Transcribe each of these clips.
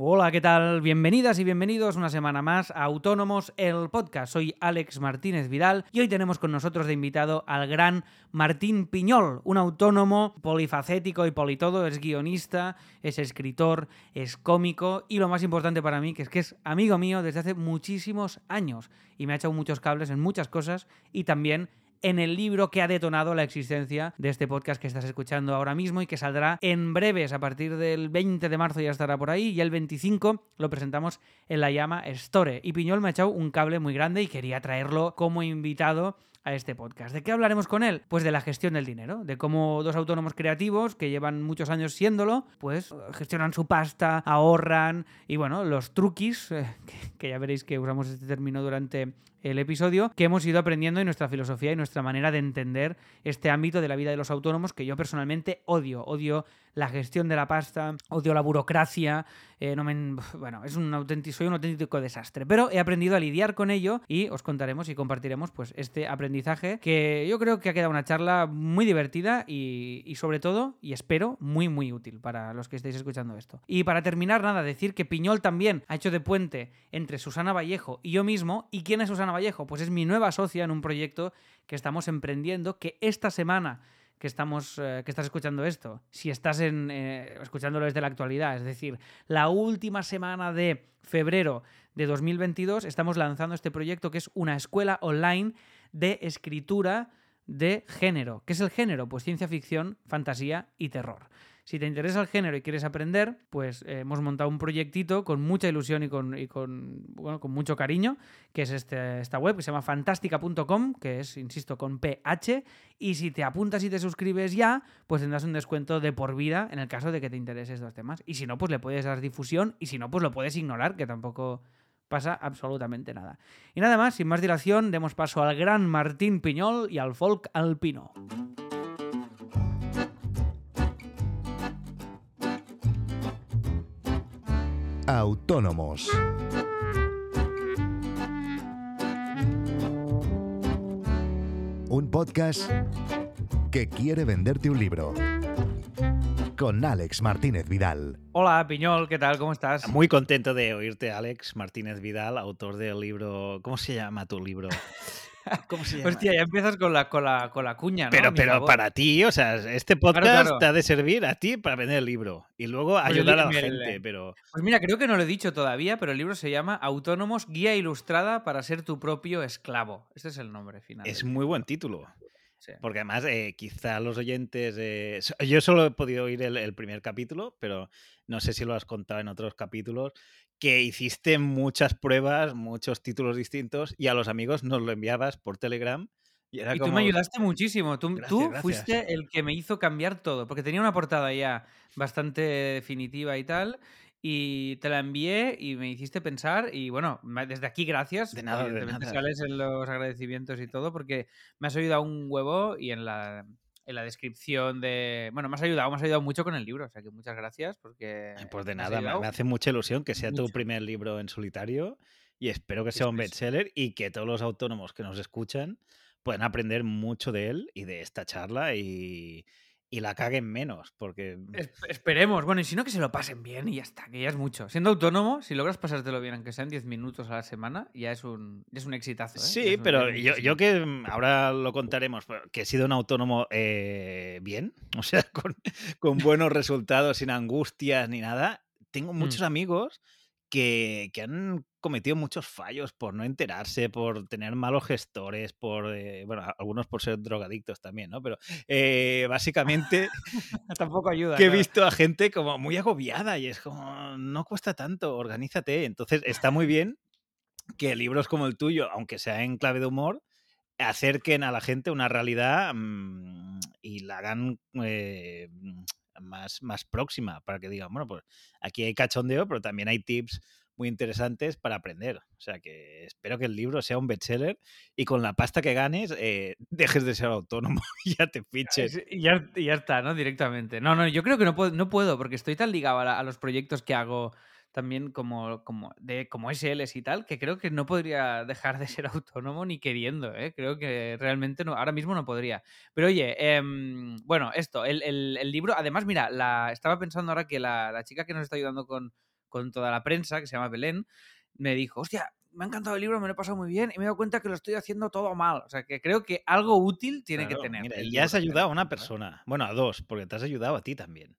Hola, ¿qué tal? Bienvenidas y bienvenidos una semana más a Autónomos, el podcast. Soy Alex Martínez Vidal y hoy tenemos con nosotros de invitado al gran Martín Piñol, un autónomo polifacético y politodo, es guionista, es escritor, es cómico y lo más importante para mí que es que es amigo mío desde hace muchísimos años y me ha echado muchos cables en muchas cosas y también en el libro que ha detonado la existencia de este podcast que estás escuchando ahora mismo y que saldrá en breves, a partir del 20 de marzo ya estará por ahí y el 25 lo presentamos en la llama Store. Y Piñol me ha echado un cable muy grande y quería traerlo como invitado a este podcast. ¿De qué hablaremos con él? Pues de la gestión del dinero, de cómo dos autónomos creativos que llevan muchos años siéndolo, pues gestionan su pasta, ahorran y bueno, los truquis, eh, que, ya veréis que usamos este término durante el episodio, que hemos ido aprendiendo en nuestra filosofía y nuestra manera de entender este ámbito de la vida de los autónomos que yo personalmente odio. Odio la gestión de la pasta, odio la burocracia, eh, bueno, es un auténtico, soy un auténtico desastre. Pero he aprendido a lidiar con ello y os contaremos y compartiremos pues este aprendizaje que yo creo que ha quedado una charla muy divertida y, y sobre todo, y espero, muy muy útil para los que estéis escuchando esto. Y para terminar, nada, decir que Piñol también ha hecho de puente entre Susana Vallejo y yo mismo. ¿Y quién es Susana Vallejo? Pues es mi nueva socia en un proyecto que estamos emprendiendo que esta semana que, estamos, eh, que estás escuchando esto, si estás en, eh, escuchándolo desde la actualidad, es decir, la última semana de febrero de 2022, estamos lanzando este proyecto que es una escuela online de escritura de género. ¿Qué es el género? Pues ciencia ficción, fantasía y terror. Si te interesa el género y quieres aprender, pues eh, hemos montado un proyectito con mucha ilusión y con, bueno, mucho cariño, que es este, esta web que se llama fantástica.com, que es, insisto, con PH. Y si te apuntas y te suscribes ya, pues tendrás un descuento de por vida en el caso de que te interese estos temas. Y si no, pues le puedes dar difusión y si no, pues lo puedes ignorar, que tampoco pasa absolutamente nada. Y nada más, sin más dilación, demos paso al gran Martín Piñol y al folk alpino. Autónomos. Un podcast que quiere venderte un libro. Con Alex Martínez Vidal. Hola, Piñol, ¿qué tal? ¿Cómo estás? Muy contento de oírte, Alex Martínez Vidal, autor del libro. ¿Cómo se llama tu libro? ¿Cómo se llama? Hostia, ya empiezas con la, con la, con la cuña, ¿no? Pero, pero para ti, o sea, este podcast claro, claro. te ha de servir a ti para vender el libro y luego pues ayudar a la gente, pero... Pues mira, creo que no lo he dicho todavía, pero el libro se llama Autónomos, Guía Ilustrada para ser tu propio esclavo. Este es el nombre final. Es muy buen título. Sí. Porque además, eh, quizá los oyentes. Eh, yo solo he podido oír el, el, primer capítulo, pero no sé si lo has contado en otros capítulos. Que hiciste muchas pruebas, muchos títulos distintos, y a los amigos nos lo enviabas por Telegram. Y, era y como... tú me ayudaste muchísimo. Tú, gracias, tú gracias. fuiste el que me hizo cambiar todo, porque tenía una portada ya bastante definitiva y tal. Y te la envié y me hiciste pensar. Y bueno, desde aquí, gracias. De nada, de nada. sales en los agradecimientos y todo, porque me has ayudado un huevo y en la, en la descripción de. Bueno, me has ayudado, me has ayudado mucho con el libro. O sea que muchas gracias, porque. Pues de nada, me, me, hace mucha ilusión que sea mucho. tu primer libro en solitario. Y espero que sea un bestseller y que todos los autónomos que nos escuchan puedan aprender mucho de él y de esta charla. Y y la caguen menos, porque... Esperemos, bueno, y si no, que se lo pasen bien y ya está, que ya es mucho. Siendo autónomo, si logras pasártelo bien, aunque sean 10 minutos a la semana, ya es un, es un exitazo. ¿eh? Sí, un pero yo, yo, que mm, ahora lo contaremos, que he sido un autónomo eh, bien, o sea, con, con buenos resultados, sin angustias ni nada, tengo muchos mm. amigos que, que, han cometido muchos fallos por no enterarse, por tener malos gestores, por, eh, bueno, algunos por ser drogadictos también, ¿no? Pero eh, básicamente tampoco ayuda. Que he visto a gente como muy agobiada y es como, no cuesta tanto, organízate. Entonces está muy bien que libros como el tuyo, aunque sea en clave de humor, acerquen a la gente una realidad mmm, y la hagan... Eh, más, más próxima para que digan, bueno, pues aquí hay cachondeo, pero también hay tips muy interesantes para aprender. O sea que espero que el libro sea un bestseller y con la pasta que ganes eh, dejes de ser autónomo y ya te fiches. Y ya, ya, está, ¿no? Directamente. No, no, yo creo que no puedo, no puedo porque estoy tan ligado a, la, a los proyectos que hago también como, como, de, como SLs y tal, que creo que no podría dejar de ser autónomo ni queriendo, ¿eh? Creo que realmente no, ahora mismo no podría. Pero oye, eh, bueno, esto, el, el, el, libro, además, mira, la, estaba pensando ahora que la, la chica que nos está ayudando con, con toda la prensa, que se llama Belén, me dijo, hostia, me ha encantado el libro, me lo he pasado muy bien y me he dado cuenta que lo estoy haciendo todo mal. O sea, que creo que algo útil tiene Claro, que tener. mira, y libro has ayudado a una persona. Bueno, a dos, porque te has ayudado a ti también.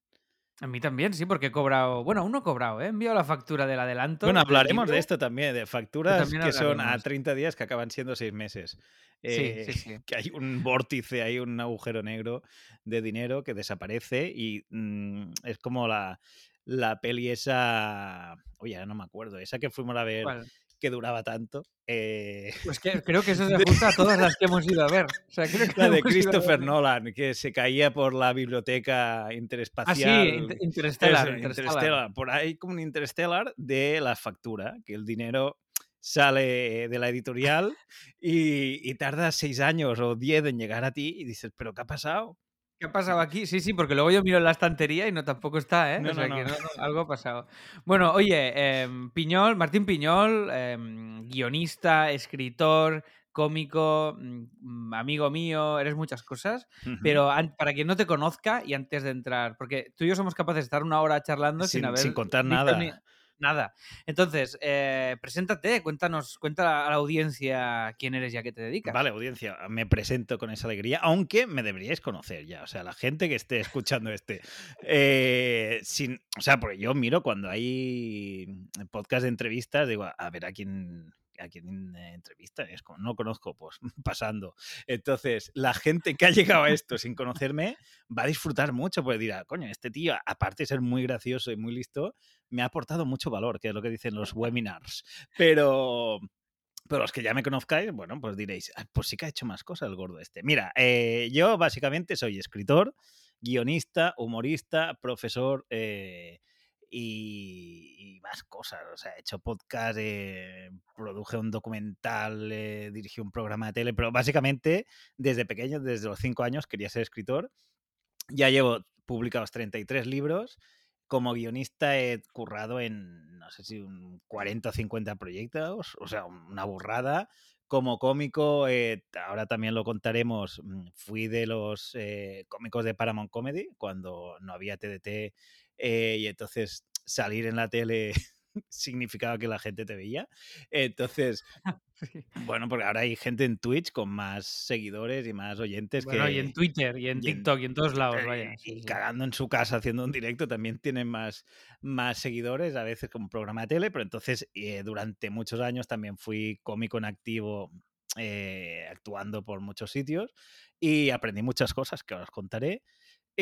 A mí también, sí, porque he cobrado. Bueno, aún no he cobrado, ¿eh? he enviado la factura del adelanto. Bueno, hablaremos de esto también, de facturas también que son a hablaremos. 30 días que acaban siendo 6 meses. Sí, Eh, sí, sí. Que hay un vórtice, hay un agujero negro de dinero que desaparece y mm, es como la, la peli esa. Oye, ahora no me acuerdo, esa que fuimos a ver ¿Cuál? Que duraba tanto. eh, Pues que, creo que eso se ajusta a todas las que hemos ido a ver. O sea, creo que la de Christopher Nolan, que se caía por la biblioteca Ah, sí, interespacial. Inter- Interstellar. Interstellar. Interstellar. Por ahí como un Interstellar de la factura, que el dinero sale de la editorial y, y tarda seis años o diez en llegar a ti y dices, ¿pero qué ha pasado? ¿Qué ha pasado aquí? Sí, sí, porque luego yo miro en la estantería y no tampoco está, ¿eh? No, o sea no, que no. algo ha pasado. Bueno, oye, em, Piñol, Martín Piñol, em, guionista, escritor, cómico, mm, amigo mío, eres muchas cosas. Pero para quien no te conozca y antes de entrar, porque tú y yo somos capaces de estar una hora charlando sin, Sin- haber sin contar nada. ni- nada. Entonces, eh, preséntate, cuéntanos, cuenta a la audiencia quién eres y a qué te dedicas. Vale, audiencia, me presento con esa alegría, aunque me deberíais conocer ya, o sea, la gente que esté escuchando este. eh, sin, o sea, porque yo miro cuando hay podcast de entrevistas, digo, a ver a quién a quién eh, entrevista, es como, no conozco, pues pasando. Entonces, la gente que ha llegado a esto sin conocerme va a disfrutar mucho, porque dirá, coño, este tío, aparte de ser muy gracioso y muy listo, me ha aportado mucho valor, que es lo que dicen los webinars. Pero, pero los que ya me conozcáis, bueno, pues diréis, "Ah, pues sí que ha hecho más cosas el gordo este. Mira, eh, yo básicamente soy escritor, guionista, humorista, profesor eh, y, y más cosas. O sea, he hecho podcast, eh, produje un documental, eh, dirigí un programa de tele, pero básicamente desde pequeño, desde los cinco años, quería ser escritor. Ya llevo publicados 33 libros. Como guionista he currado en, no sé si un 40 o 50 proyectos, o sea, una burrada. Como cómico, eh, ahora también lo contaremos, mm, fui de los eh, cómicos de Paramount Comedy cuando no había TDT eh, y entonces salir en la tele significaba que la gente te veía. Entonces, bueno, porque ahora hay gente en Twitch con más seguidores y más oyentes Bueno, que... y en Twitter, y en y en- TikTok, y en todos lados, vaya. y cagando en su casa haciendo un directo también tienen más, más seguidores, a veces como programa de tele, pero entonces eh, durante muchos años también fui cómico en activo eh, actuando por muchos sitios y aprendí muchas cosas que os contaré.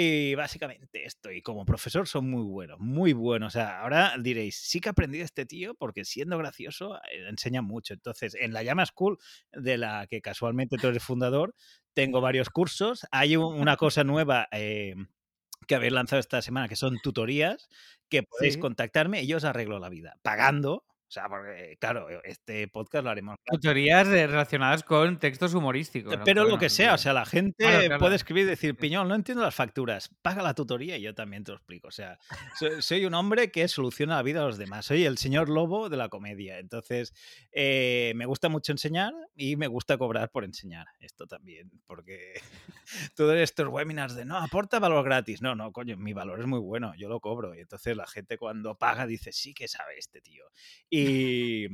Y básicamente esto, y como profesor son muy buenos, muy buenos. O sea, ahora diréis, sí que he aprendido de este tío porque siendo gracioso eh, enseña mucho. Entonces, en la Llama School, de la que casualmente tú eres fundador, tengo varios cursos. Hay un- una cosa nueva eh, que habéis lanzado esta semana, que son tutorías, que podéis Sí. contactarme y yo os arreglo la vida, pagando. O sea, porque, claro, este podcast lo haremos. Tutorías eh, relacionadas con textos humorísticos. ¿no? Pero lo que sea, o sea, la gente Claro, claro. puede escribir y decir, Piñón, no entiendo las facturas, paga la tutoría y yo también te lo explico. O sea, soy, soy un hombre que soluciona la vida a los demás, soy el señor lobo de la comedia. Entonces, eh, me gusta mucho enseñar y me gusta cobrar por enseñar. Esto también, porque todos estos webinars de, no, aporta valor gratis. No, no, coño, mi valor es muy bueno, yo lo cobro. Y entonces la gente cuando paga dice, sí que sabe este tío. Y Y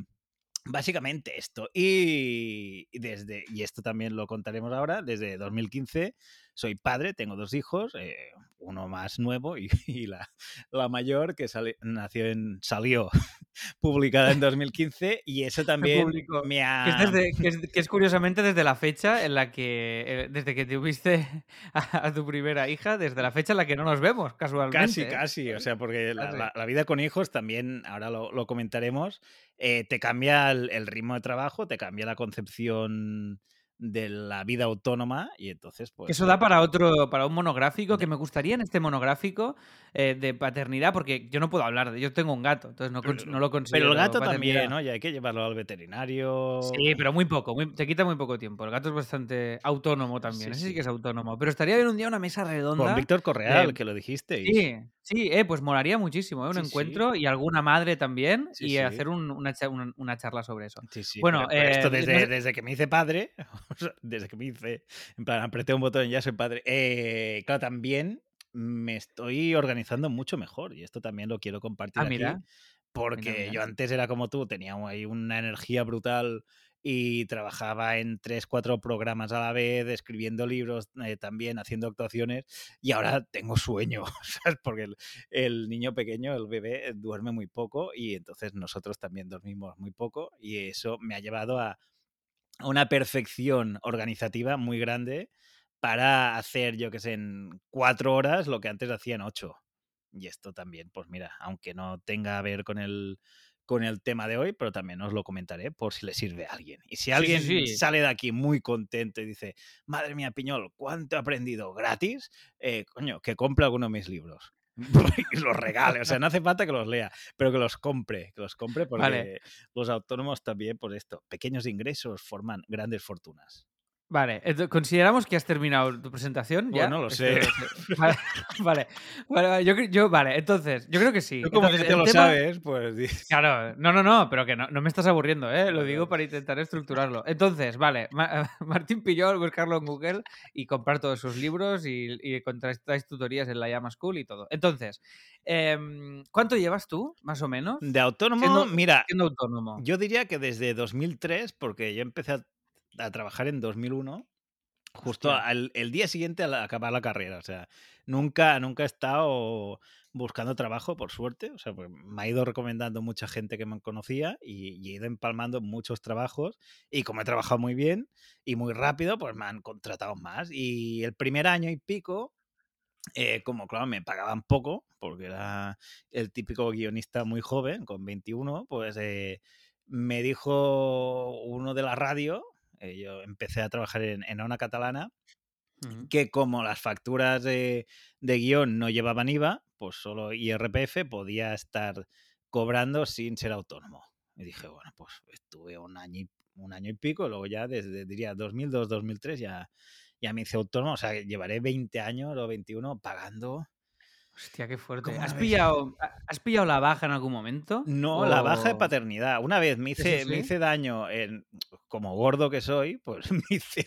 básicamente esto. Y desde, y esto también lo contaremos ahora, desde 2015 soy padre, tengo dos hijos, eh, uno más nuevo y, y la, la mayor que sali- nació en, salió publicada en 2015 y eso también me Que es, desde- que es- que es curiosamente desde la fecha en la que, eh, desde que tuviste a, a tu primera hija, desde la fecha en la que no nos vemos, casualmente. Casi, ¿eh? casi. O sea, porque la, Casi. la- la vida con hijos también, ahora lo, lo comentaremos, eh, te cambia el, el ritmo de trabajo, te cambia la concepción de la vida autónoma y entonces, pues... Eso da para otro, para un monográfico que me gustaría en este monográfico eh, de paternidad, porque yo no puedo hablar de, yo tengo un gato, entonces no, cons- no lo considero. Pero el gato paternidad. también, ¿no? Y hay que llevarlo al veterinario. Sí, pero muy poco, muy- te quita muy poco tiempo. El gato es bastante autónomo también, Sí, ese sí sí. que es autónomo. Pero estaría bien un día una mesa redonda. Con Víctor Correal, que lo dijisteis. Sí, sí, eh, pues molaría muchísimo, ¿eh? un Sí, sí. encuentro y alguna madre también Sí, y hacer un- una, una- una charla sobre eso. Sí, sí, Bueno, pero- pero esto eh, desde, no sé- desde que me hice padre, desde que me hice, en plan, apreté un botón y ya soy padre. eh, claro, también me estoy organizando mucho mejor y esto también lo quiero compartir Ah, aquí. mira. porque yo antes era como tú, tenía ahí una energía brutal y trabajaba en tres, cuatro programas a la vez, escribiendo libros eh, también, haciendo actuaciones, y ahora tengo sueño, ¿sabes? Porque el, niño pequeño, el bebé, duerme muy poco y entonces nosotros también dormimos muy poco y eso me ha llevado a una perfección organizativa muy grande para hacer, yo que sé, en cuatro horas lo que antes hacía en ocho. Y esto también, pues mira, aunque no tenga a ver con el con el tema de hoy, pero también os lo comentaré por si le sirve a alguien. Y si alguien sale de aquí muy contento y dice, madre mía, Piñol, ¿cuánto he aprendido gratis? Eh, coño, que compre alguno de mis libros. y los regale, o sea, no hace falta que los lea, pero que los compre, que los compre porque los autónomos también, por esto, pequeños ingresos forman grandes fortunas. Vale, consideramos que has terminado tu presentación. ¿ya? Bueno, lo sé. Vale, vale, yo, vale, entonces, yo creo que sí. como entonces, lo sabes, pues. Claro, no, no, no, pero que no, no me estás aburriendo, ¿eh? Lo digo para intentar estructurarlo. Entonces, vale, Martín Pillol, buscarlo en Google y comprar todos sus libros y, y contrastáis tutorías en la Llama School y todo. Entonces, em, ¿cuánto llevas tú, más o menos? De autónomo, mira. Siendo autónomo. Yo diría que desde 2003, porque yo empecé a a trabajar en 2001, justo al, el día siguiente a acabar la carrera. O sea, nunca, nunca he estado buscando trabajo, por suerte. O sea, pues me ha ido recomendando mucha gente que me conocía y, he ido empalmando muchos trabajos. Y como he trabajado muy bien y muy rápido, pues me han contratado más. Y el primer año y pico, eh, como claro, me pagaban poco, porque era el típico guionista muy joven, con 21, pues eh, me dijo uno de la radio, eh, yo empecé a trabajar en, en una catalana que como las facturas de, guion no llevaban IVA, pues solo IRPF podía estar cobrando sin ser autónomo. Y dije, bueno, pues estuve un año y, un año y pico, luego ya desde, diría, 2002, 2003 ya, ya me hice autónomo, o sea, llevaré 20 años o 21 pagando Hostia, qué fuerte. ¿Has pillado, ¿Has pillado la baja en algún momento? No, la baja de paternidad. Una vez me hice, me hice daño, en, como gordo que soy, pues me hice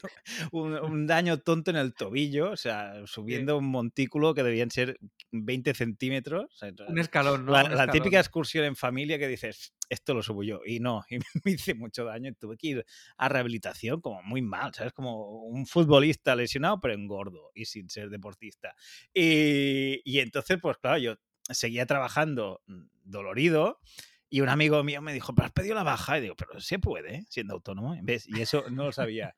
un, daño tonto en el tobillo, o sea, subiendo un montículo que debían ser 20 centímetros. un escalón, ¿no? La, típica excursión en familia que dices, esto lo subo yo. Y no, y me hice mucho daño y tuve que ir a rehabilitación como muy mal, ¿sabes? Como un futbolista lesionado, pero engordo y sin ser deportista. Y, y entonces, pues claro, yo seguía trabajando mm, dolorido. Y un amigo mío me dijo, pero has pedido la baja. Y digo, pero se puede, siendo autónomo. ¿Ves? Y eso no lo sabía.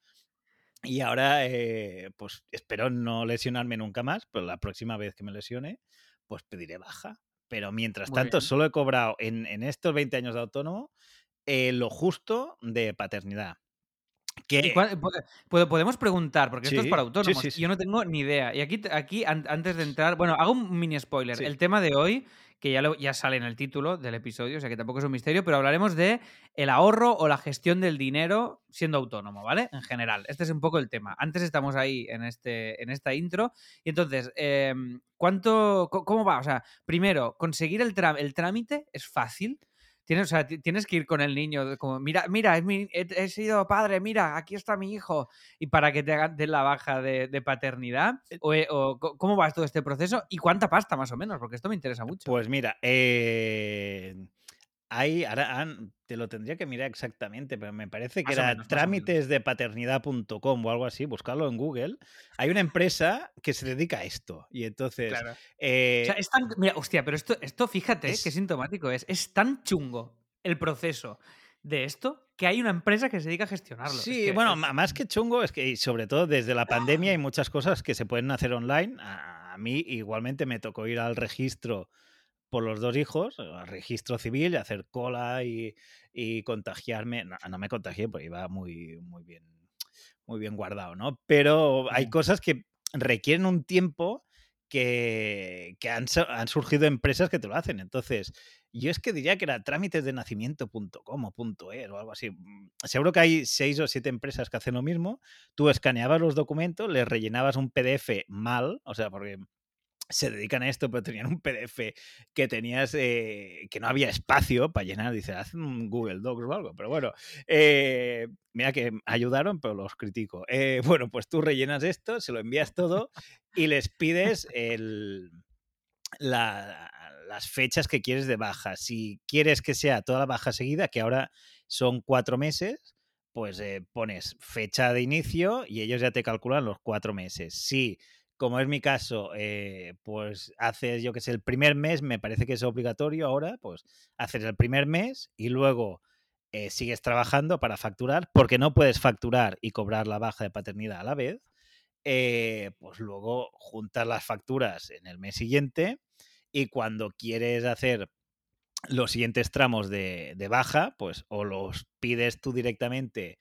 Y ahora, eh, pues espero no lesionarme nunca más, pero la próxima vez que me lesione, pues pediré baja. Pero mientras tanto, solo he cobrado en, estos 20 años de autónomo eh, lo justo de paternidad. Que... podemos preguntar, porque esto es para autónomos. yo no tengo ni idea. Y aquí, aquí antes de entrar, bueno, hago un mini spoiler. El tema de hoy, que ya, ya sale en el título del episodio, o sea que tampoco es un misterio, pero hablaremos de el ahorro o la gestión del dinero siendo autónomo, ¿vale? En general. Este es un poco el tema. Antes estamos ahí en, este, en esta intro. Y entonces, em, ¿cuánto, ¿cómo va? O sea, primero, conseguir el, el trámite es fácil. Tienes, o sea, tienes que ir con el niño, como, mira, mira, he, sido padre, mira, aquí está mi hijo, y para que te hagan la baja de, paternidad, eh o, cómo va todo este proceso y cuánta pasta más o menos, porque esto me interesa mucho. Pues mira, eh, hay, ahora te lo tendría que mirar exactamente, pero me parece que era trámitesdepaternidad.com o algo así, buscarlo en Google. Hay una empresa que se dedica a esto. Y entonces. o sea, eh es tan, mira, hostia, pero esto, esto fíjate qué sintomático es. Es tan chungo el proceso de esto que hay una empresa que se dedica a gestionarlo. Sí, bueno, más que chungo, es que sobre todo desde la pandemia hay muchas cosas que se pueden hacer online. A mí igualmente me tocó ir al registro por los dos hijos, al registro civil, y hacer cola y, contagiarme. No, me contagié porque iba muy, muy bien, muy bien guardado, ¿no? Pero hay cosas que requieren un tiempo que, han, surgido empresas que te lo hacen. Entonces, yo es que diría que era trámites de nacimiento.com o .er o algo así. Mm, seguro que hay seis o siete empresas que hacen lo mismo. Tú escaneabas los documentos, les rellenabas un PDF mal, o sea, porque se dedican a esto, pero tenían un PDF que tenías, eh, que no había espacio para llenar. Dice, haz un Google Docs o algo. Pero bueno, eh, mira que ayudaron, pero los critico. Eh, bueno, pues tú rellenas esto, se lo envías todo y les pides el, la, las fechas que quieres de baja. Si quieres que sea toda la baja seguida, que ahora son cuatro meses, pues pones fecha de inicio y ellos ya te calculan los cuatro meses. Si, como es mi caso, eh, pues haces, yo que sé, el primer mes, me parece que es obligatorio ahora, pues haces el primer mes y luego eh, sigues trabajando para facturar, porque no puedes facturar y cobrar la baja de paternidad a la vez. pues luego juntas las facturas en el mes siguiente y cuando quieres hacer los siguientes tramos de, baja, pues o los pides tú directamente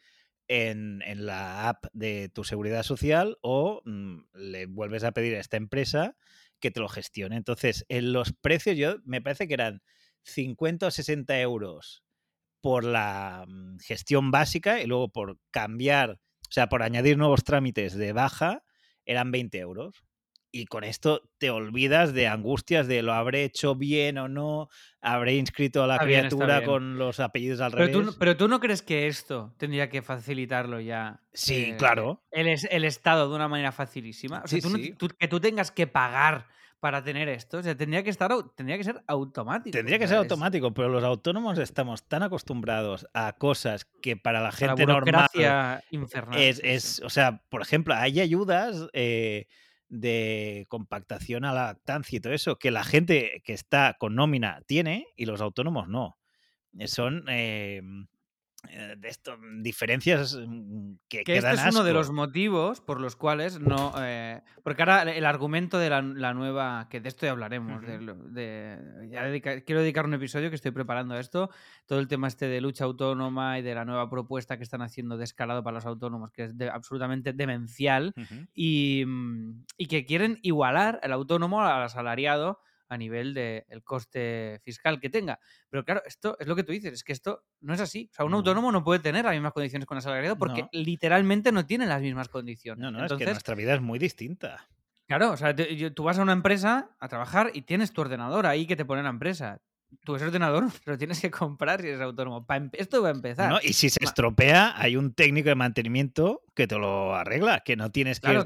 en, la app de tu seguridad social o mm, le vuelves a pedir a esta empresa que te lo gestione. Entonces, en los precios yo me parece que eran 50 o 60 euros por la mm, gestión básica y luego por cambiar, o sea, por añadir nuevos trámites de baja, eran 20 euros y con esto te olvidas de angustias de lo habré hecho bien o no, habré inscrito a la criatura con los apellidos al pero revés. Tú, pero tú no crees que esto tendría que facilitarlo ya. Sí, eh, claro. El, el, Estado de una manera facilísima. O sea, que tú tengas que pagar para tener esto. O sea, tendría que estar tendría que ser automático. Tendría que ser automático, pero los autónomos estamos tan acostumbrados a cosas que para la gente normal infernal. Es, es, o sea, por ejemplo, hay ayudas eh, de compactación a la lactancia y todo eso, que la gente que está con nómina tiene y los autónomos no. Eh, son eh, de esto, mm, diferencias mm, que, que este es uno de los motivos por los cuales no eh, porque ahora el argumento de la, nueva que de esto ya hablaremos de, quiero dedicar un episodio que estoy preparando a esto todo el tema este de lucha autónoma y de la nueva propuesta que están haciendo de escalado para los autónomos que es absolutamente demencial y, mm, y que quieren igualar el autónomo al asalariado a nivel del coste fiscal que tenga. Pero claro, esto es lo que tú dices, es que esto no es así. O sea, un autónomo no puede tener las mismas condiciones con el asalariado porque literalmente no tiene las mismas condiciones. No, no, es que nuestra vida es muy distinta. Claro, o sea, tú vas a una empresa a trabajar y tienes tu ordenador ahí que te pone la empresa tu ese ordenador lo tienes que comprar si eres autónomo. Esto va a empezar. y si se estropea, hay un técnico de mantenimiento que te lo arregla, que no tienes que ir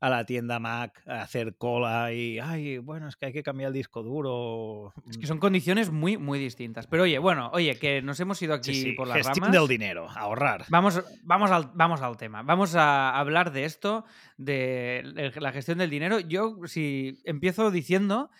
a la tienda Mac a hacer cola y, ay, bueno, es que hay que cambiar el disco duro. Es que son condiciones muy, muy distintas. Pero oye, bueno, oye, que nos hemos ido aquí por las Gestión del dinero, ahorrar. Vamos, vamos, al, vamos al tema. Vamos a hablar de esto, de la gestión del dinero. Yo, si empiezo diciendo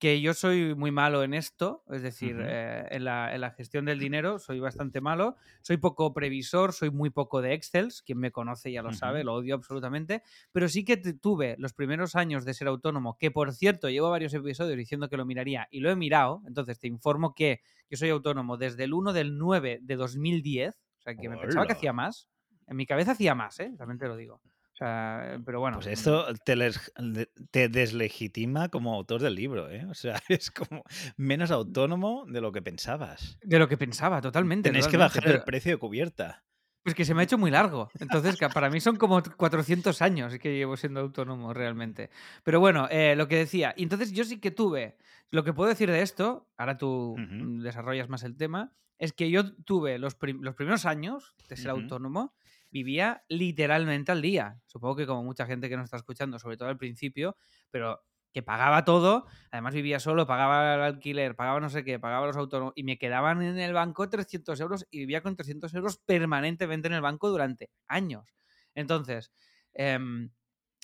que yo soy muy malo en esto, es decir, eh, en, la, gestión del dinero soy bastante malo, soy poco previsor, soy muy poco de Excel, quien me conoce ya lo sabe, lo odio absolutamente, pero sí que tuve los primeros años de ser autónomo, que por cierto llevo varios episodios diciendo que lo miraría y lo he mirado, entonces te informo que yo soy autónomo desde el 1 del 9 de 2010, o sea que me pensaba que hacía más, en mi cabeza hacía más, ¿eh? también te lo digo pero bueno. Pues esto te, te, deslegitima como autor del libro, ¿eh? O sea, es como menos autónomo de lo que pensabas. De lo que pensaba, totalmente. Tenéis que bajar el precio de cubierta. Pues que se me ha hecho muy largo. Entonces, para mí son como 400 años que llevo siendo autónomo realmente. Pero bueno, eh, lo que decía. Y entonces yo sí que tuve. Lo que puedo decir de esto, ahora tú desarrollas más el tema, es que yo tuve los, los primeros años de ser autónomo vivía literalmente al día. Supongo que como mucha gente que nos está escuchando, sobre todo al principio, pero que pagaba todo, además vivía solo, pagaba el alquiler, pagaba no sé qué, pagaba los autónomos y me quedaban en el banco 300 euros y vivía con 300 euros permanentemente en el banco durante años. Entonces, em,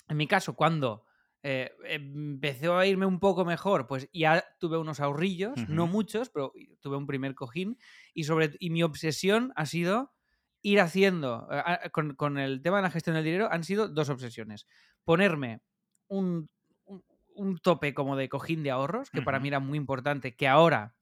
en mi caso, cuando eh, empezó a irme un poco mejor, pues ya tuve unos ahorrillos, no muchos, pero tuve un primer cojín y, sobre, y mi obsesión ha sido ir haciendo, eh, con, el tema de la gestión del dinero, han sido dos obsesiones. Ponerme un, un, tope como de cojín de ahorros, que para mí era muy importante, que ahora,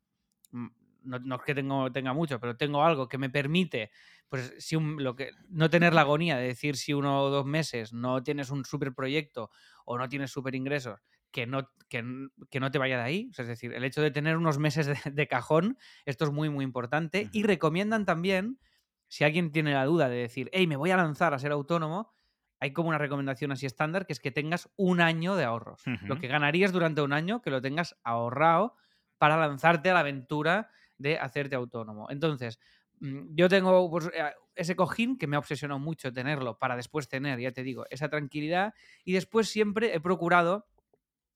mm, no, es que tengo, tenga mucho, pero tengo algo que me permite, pues, si lo que, no tener la agonía de decir si uno o dos meses no tienes un super proyecto o no tienes super ingresos, que no, que, no te vaya de ahí. es decir, el hecho de tener unos meses de, cajón, esto es muy, muy importante. Y recomiendan también si alguien tiene la duda de decir, hey, me voy a lanzar a ser autónomo, hay como una recomendación así estándar que es que tengas un año de ahorros. Lo que ganarías durante un año, que lo tengas ahorrado para lanzarte a la aventura de hacerte autónomo. Entonces, mm, yo tengo pues, eh, ese cojín que me ha obsesionado mucho tenerlo para después tener, ya te digo, esa tranquilidad. Y después siempre he procurado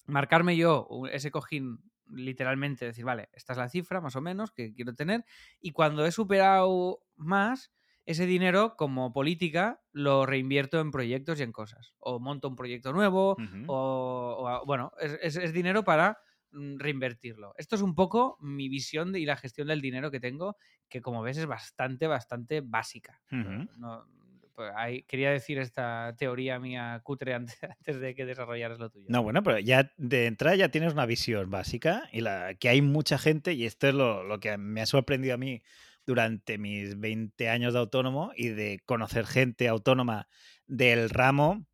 marcarme yo ese cojín literalmente decir, vale, esta es la cifra más o menos que quiero tener, y cuando he superado más, ese dinero como política lo reinvierto en proyectos y en cosas. O monto un proyecto nuevo, o, o- bueno, es, es- es dinero para mm, reinvertirlo. Esto es un poco mi visión de- y la gestión del dinero que tengo, que como ves es bastante, bastante básica. No- pues ahí- quería decir esta teoría mía cutre antes, antes de que desarrollaras lo tuyo. No, bueno, pero ya de entrada ya tienes una visión básica y la que hay mucha gente, y esto es lo, lo que me ha sorprendido a mí durante mis 20 años de autónomo y de conocer gente autónoma del ramo,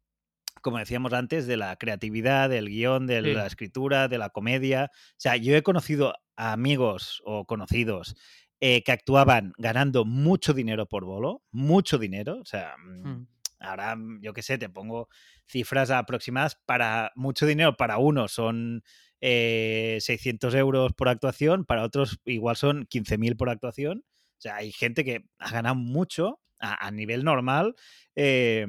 como decíamos antes, de la creatividad, del guion, de Sí. la escritura, de la comedia. O sea, yo he conocido a amigos o conocidos eh, que actuaban ganando mucho dinero por bolo, mucho dinero, o sea, mm, Mm. ahora mm, yo qué sé, te pongo cifras aproximadas para mucho dinero, para unos son eh, 600 euros por actuación, para otros igual son 15.000 por actuación. O sea, hay gente que ha ganado mucho a, a nivel normal, eh,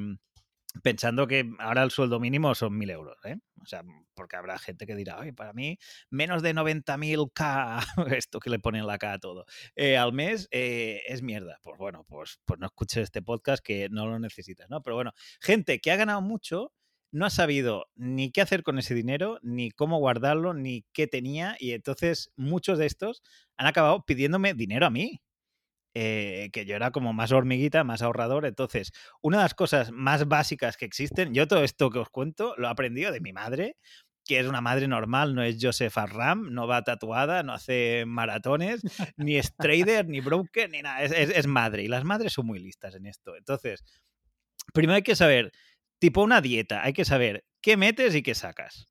pensando que ahora el sueldo mínimo son 1.000 euros. ¿eh? O sea, porque habrá gente que dirá, oye, para mí menos de 90.000 K, esto que le ponen la K a todo, eh, al mes eh, es mierda. Pues bueno, pues, pues no escuches este podcast que no lo necesitas, ¿no? Pero bueno, gente que ha ganado mucho no ha sabido ni qué hacer con ese dinero, ni cómo guardarlo, ni qué tenía, y entonces muchos de estos han acabado pidiéndome dinero a mí. Eh, que yo era como más hormiguita, más ahorrador. Entonces, una de las cosas más básicas que existen, yo todo esto que os cuento lo he aprendido de mi madre, que es una madre normal, no es Joseph Ram, no va tatuada, no hace maratones, ni es trader, ni broker, ni nada. Es, es- es madre. Y las madres son muy listas en esto. Entonces, primero hay que saber, tipo una dieta, hay que saber qué metes y qué sacas.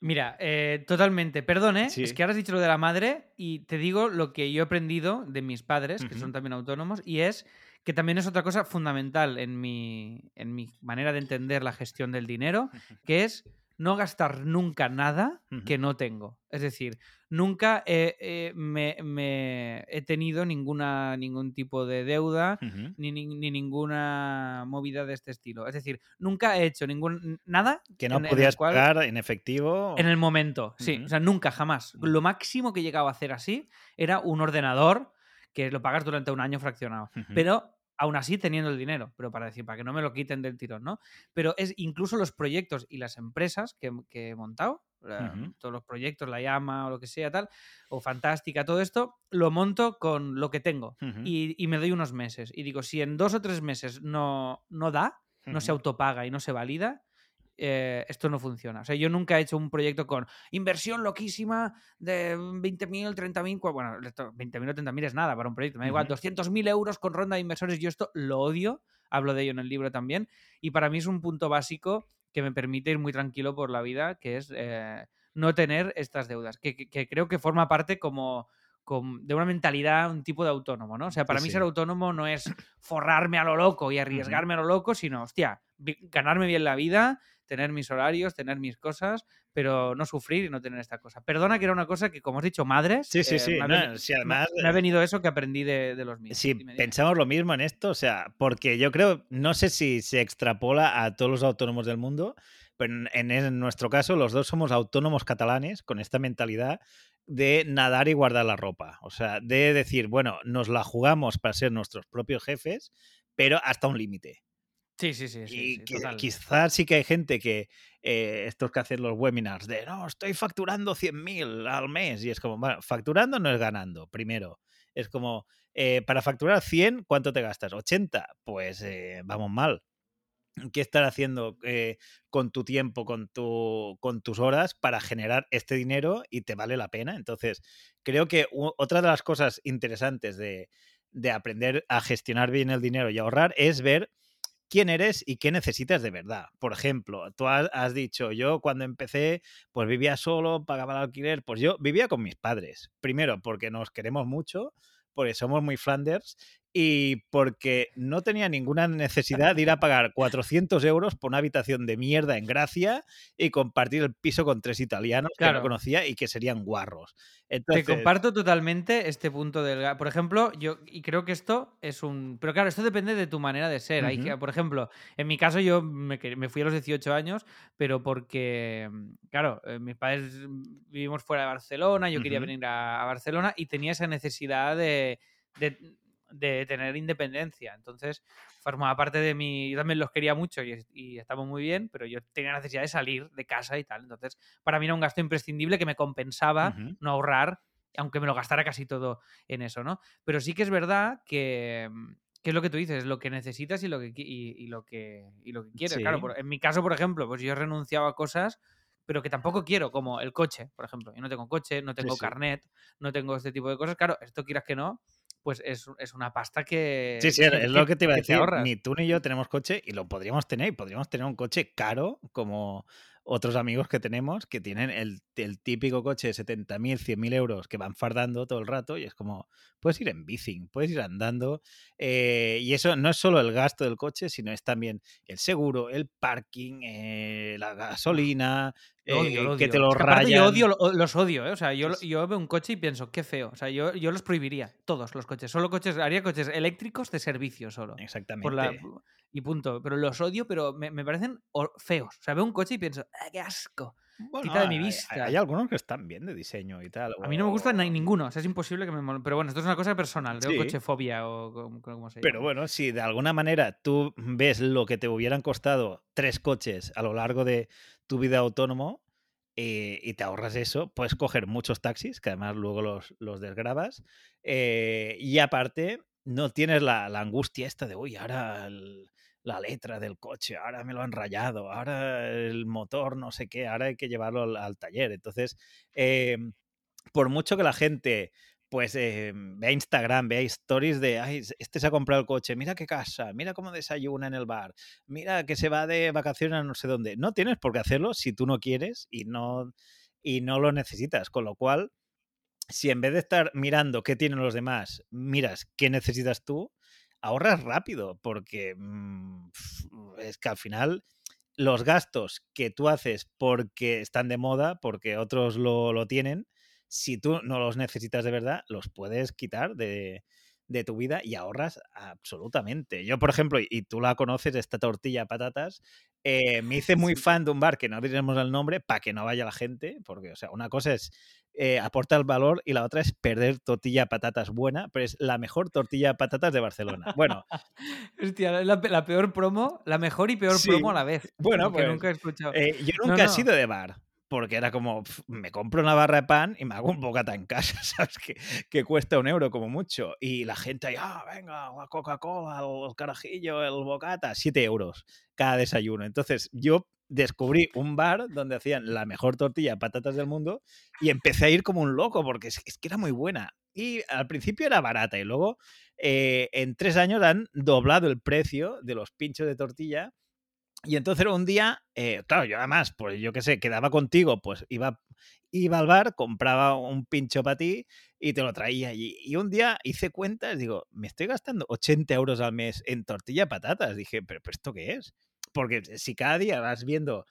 Mira, eh, totalmente. Perdón, ¿eh? Sí. Es que ahora has dicho lo de la madre y te digo lo que yo he aprendido de mis padres, que son también autónomos, y es que también es otra cosa fundamental en mi, en mi manera de entender la gestión del dinero, que es no gastar nunca nada que no tengo. Es decir, nunca he- he- me, me he tenido ninguna, ningún tipo de deuda ni, ni- ni ninguna movida de este estilo. Es decir, nunca he hecho ningún nada Que no en- en podías cual- pagar en efectivo. en el momento, sí. O sea, nunca, jamás. Lo máximo que he llegado a hacer así era un ordenador que lo pagas durante un año fraccionado. Pero aún así teniendo el dinero, pero para decir, para que no me lo quiten del tirón, ¿no? Pero es incluso los proyectos y las empresas que, que he montado, eh, todos los proyectos, la llama o lo que sea, tal, o fantástica, todo esto, lo monto con lo que tengo. Y, y me doy unos meses. Y digo, si en dos o tres meses no, no da, no se autopaga y no se valida, eh, esto no funciona. O sea, yo nunca he hecho un proyecto con inversión loquísima de 20.000, 30.000, cua- bueno, esto, 20.000 o 30.000 es nada para un proyecto, me da igual, Ujú. 200.000 euros con ronda de inversores, yo esto lo odio, hablo de ello en el libro también, y para mí es un punto básico que me permite ir muy tranquilo por la vida, que es eh, no tener estas deudas, que, que- que creo que forma parte como com- de una mentalidad, un tipo de autónomo, ¿no? O sea, para Sí, mí ser autónomo no es forrarme a lo loco y arriesgarme a lo loco, sino, hostia, ganarme bien la vida, tener mis horarios, tener mis cosas, pero no sufrir y no tener esta cosa. Perdona que era una cosa que, como has dicho, madres. Sí, sí, eh, sí. me, no, me- además, me ha venido eso que aprendí de, de los míos. Sí, pensamos lo mismo en esto, o sea, porque yo creo, no sé si se extrapola a todos los autónomos del mundo, pero en nuestro caso los dos somos autónomos catalanes con esta mentalidad de nadar y guardar la ropa, o sea, de decir, bueno, nos la jugamos para ser nuestros propios jefes, pero hasta un límite. Sí, sí, sí, sí, y sí, total. quizás sí que hay gente que eh, estos que hacen los webinars de no, estoy facturando 100.000 al mes y es como, bueno, facturando no es ganando, primero. Es como, eh, para facturar 100, ¿cuánto te gastas? ¿80? Pues eh, vamos mal. ¿Qué estar haciendo eh, con tu tiempo, con, tu, con tus horas para generar este dinero y te vale la pena? Entonces, creo que otra de las cosas interesantes de, de aprender a gestionar bien el dinero y ahorrar es ver quién eres y qué necesitas de verdad. Por ejemplo, tú has, dicho, yo cuando empecé, pues vivía solo, pagaba el alquiler, pues yo vivía con mis padres. Primero, porque nos queremos mucho, porque somos muy Flanders y porque no tenía ninguna necesidad de ir a pagar 400 euros por una habitación de mierda en Gracia y compartir el piso con tres italianos que no conocía y que serían guarros. Te comparto totalmente este punto del... Por ejemplo, yo y creo que esto es un... Pero claro, esto depende de tu manera de ser. Hay que, por ejemplo, en mi caso yo me, fui a los 18 años, pero porque, claro, eh, mis padres vivimos fuera de Barcelona, yo quería venir a, Barcelona y tenía esa necesidad de de tener independencia. Entonces, formaba parte de mi. Yo también los quería mucho y, y, estamos muy bien, pero yo tenía necesidad de salir de casa y tal. Entonces, para mí era un gasto imprescindible que me compensaba no ahorrar, aunque me lo gastara casi todo en eso, ¿no? Pero sí que es verdad que. Mm, que es lo que tú dices, lo que necesitas y lo que, y, lo que, y lo que quieres. Claro, en mi caso, por ejemplo, pues yo he renunciado a cosas pero que tampoco quiero, como el coche, por ejemplo. Yo no tengo coche, no tengo carnet, no tengo este tipo de cosas. Claro, esto quieras que no, pues es, una pasta que. Sí, sí, es lo que te iba a decir. Ni tú ni yo tenemos coche y lo podríamos tener. Podríamos tener un coche caro, como otros amigos que tenemos, que tienen el, típico coche de 70.000, 100.000 euros que van fardando todo el rato y es como, puedes ir en bici, puedes ir andando. Eh, y eso no es solo el gasto del coche, sino es también el seguro, el parking, eh, la gasolina, eh, que te lo rayan. Yo odio, los odio, ¿eh? O sea, yo, yo veo un coche y pienso, qué feo. O sea, yo, yo los prohibiría, todos los coches. Solo coches, haría coches eléctricos de servicio solo. Exactamente. y punto. Pero los odio, pero me, me, parecen feos. O sea, veo un coche y pienso, ¡ah, qué asco! Quita de mi vista. Hay, algunos que están bien de diseño y tal. A mí no me gusta ninguno, o sea, es imposible que me Pero bueno, esto es una cosa personal, de coche fobia o como se llama. Pero bueno, si de alguna manera tú ves lo que te hubieran costado tres coches a lo largo de tu vida autónomo eh, y te ahorras eso, puedes coger muchos taxis, que además luego los, los desgrabas. Eh, y aparte, no tienes la, la, angustia esta de, uy, ahora la letra del coche, ahora me lo han rayado, ahora el motor, no sé qué, ahora hay que llevarlo al, taller. Entonces, em, por mucho que la gente pues eh, vea Instagram, vea stories de, ay, este se ha comprado el coche, mira qué casa, mira cómo desayuna en el bar, mira que se va de vacaciones a no sé dónde. No tienes por qué hacerlo si tú no quieres y no, y no lo necesitas. Con lo cual, si en vez de estar mirando qué tienen los demás, miras qué necesitas tú, ahorras rápido, porque mm, es que al final los gastos que tú haces porque están de moda, porque otros lo, lo tienen, si tú no los necesitas de verdad, los puedes quitar de, de tu vida y ahorras absolutamente. Yo, por ejemplo, y tú la conoces, esta tortilla de patatas, eh, me hice muy fan de un bar que no diremos el nombre para que no vaya la gente, porque, o sea, una cosa es eh, aportar valor y la otra es perder tortilla de patatas buena, pero es la mejor tortilla de patatas de Barcelona. Bueno. Hostia, la, la peor promo, la mejor y peor promo a la vez. Bueno, pues, nunca he escuchado. Eh, yo nunca he sido de bar porque era como, me compro una barra de pan y me hago un bocata en casa, ¿sabes? Que, que cuesta un euro como mucho. Y la gente ahí, ah, venga, la Coca-Cola, el carajillo, el bocata, siete euros cada desayuno. Entonces yo descubrí un bar donde hacían la mejor tortilla de patatas del mundo y empecé a ir como un loco porque es, que era muy buena. Y al principio era barata y luego eh, en tres años han doblado el precio de los pinchos de tortilla y entonces un día, eh, claro, yo además, pues yo qué sé, quedaba contigo, pues iba, iba al bar, compraba un pincho para ti y te lo traía allí. Y un día hice cuentas, digo, me estoy gastando 80 euros al mes en tortilla de patatas. Dije, ¿pero, esto qué es? Porque si cada día vas viendo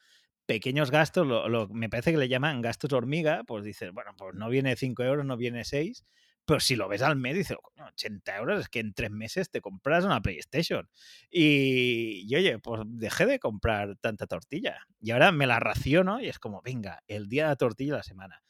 pequeños gastos, lo, me parece que le llaman gastos hormiga, pues dices, bueno, pues no viene 5 euros, no viene 6, pero si lo ves al mes, dices, 80 euros, es que en tres meses te compras una PlayStation. Y, oye, pues dejé de comprar tanta tortilla. Y ahora me la raciono y es como, venga, el día de la tortilla de la semana.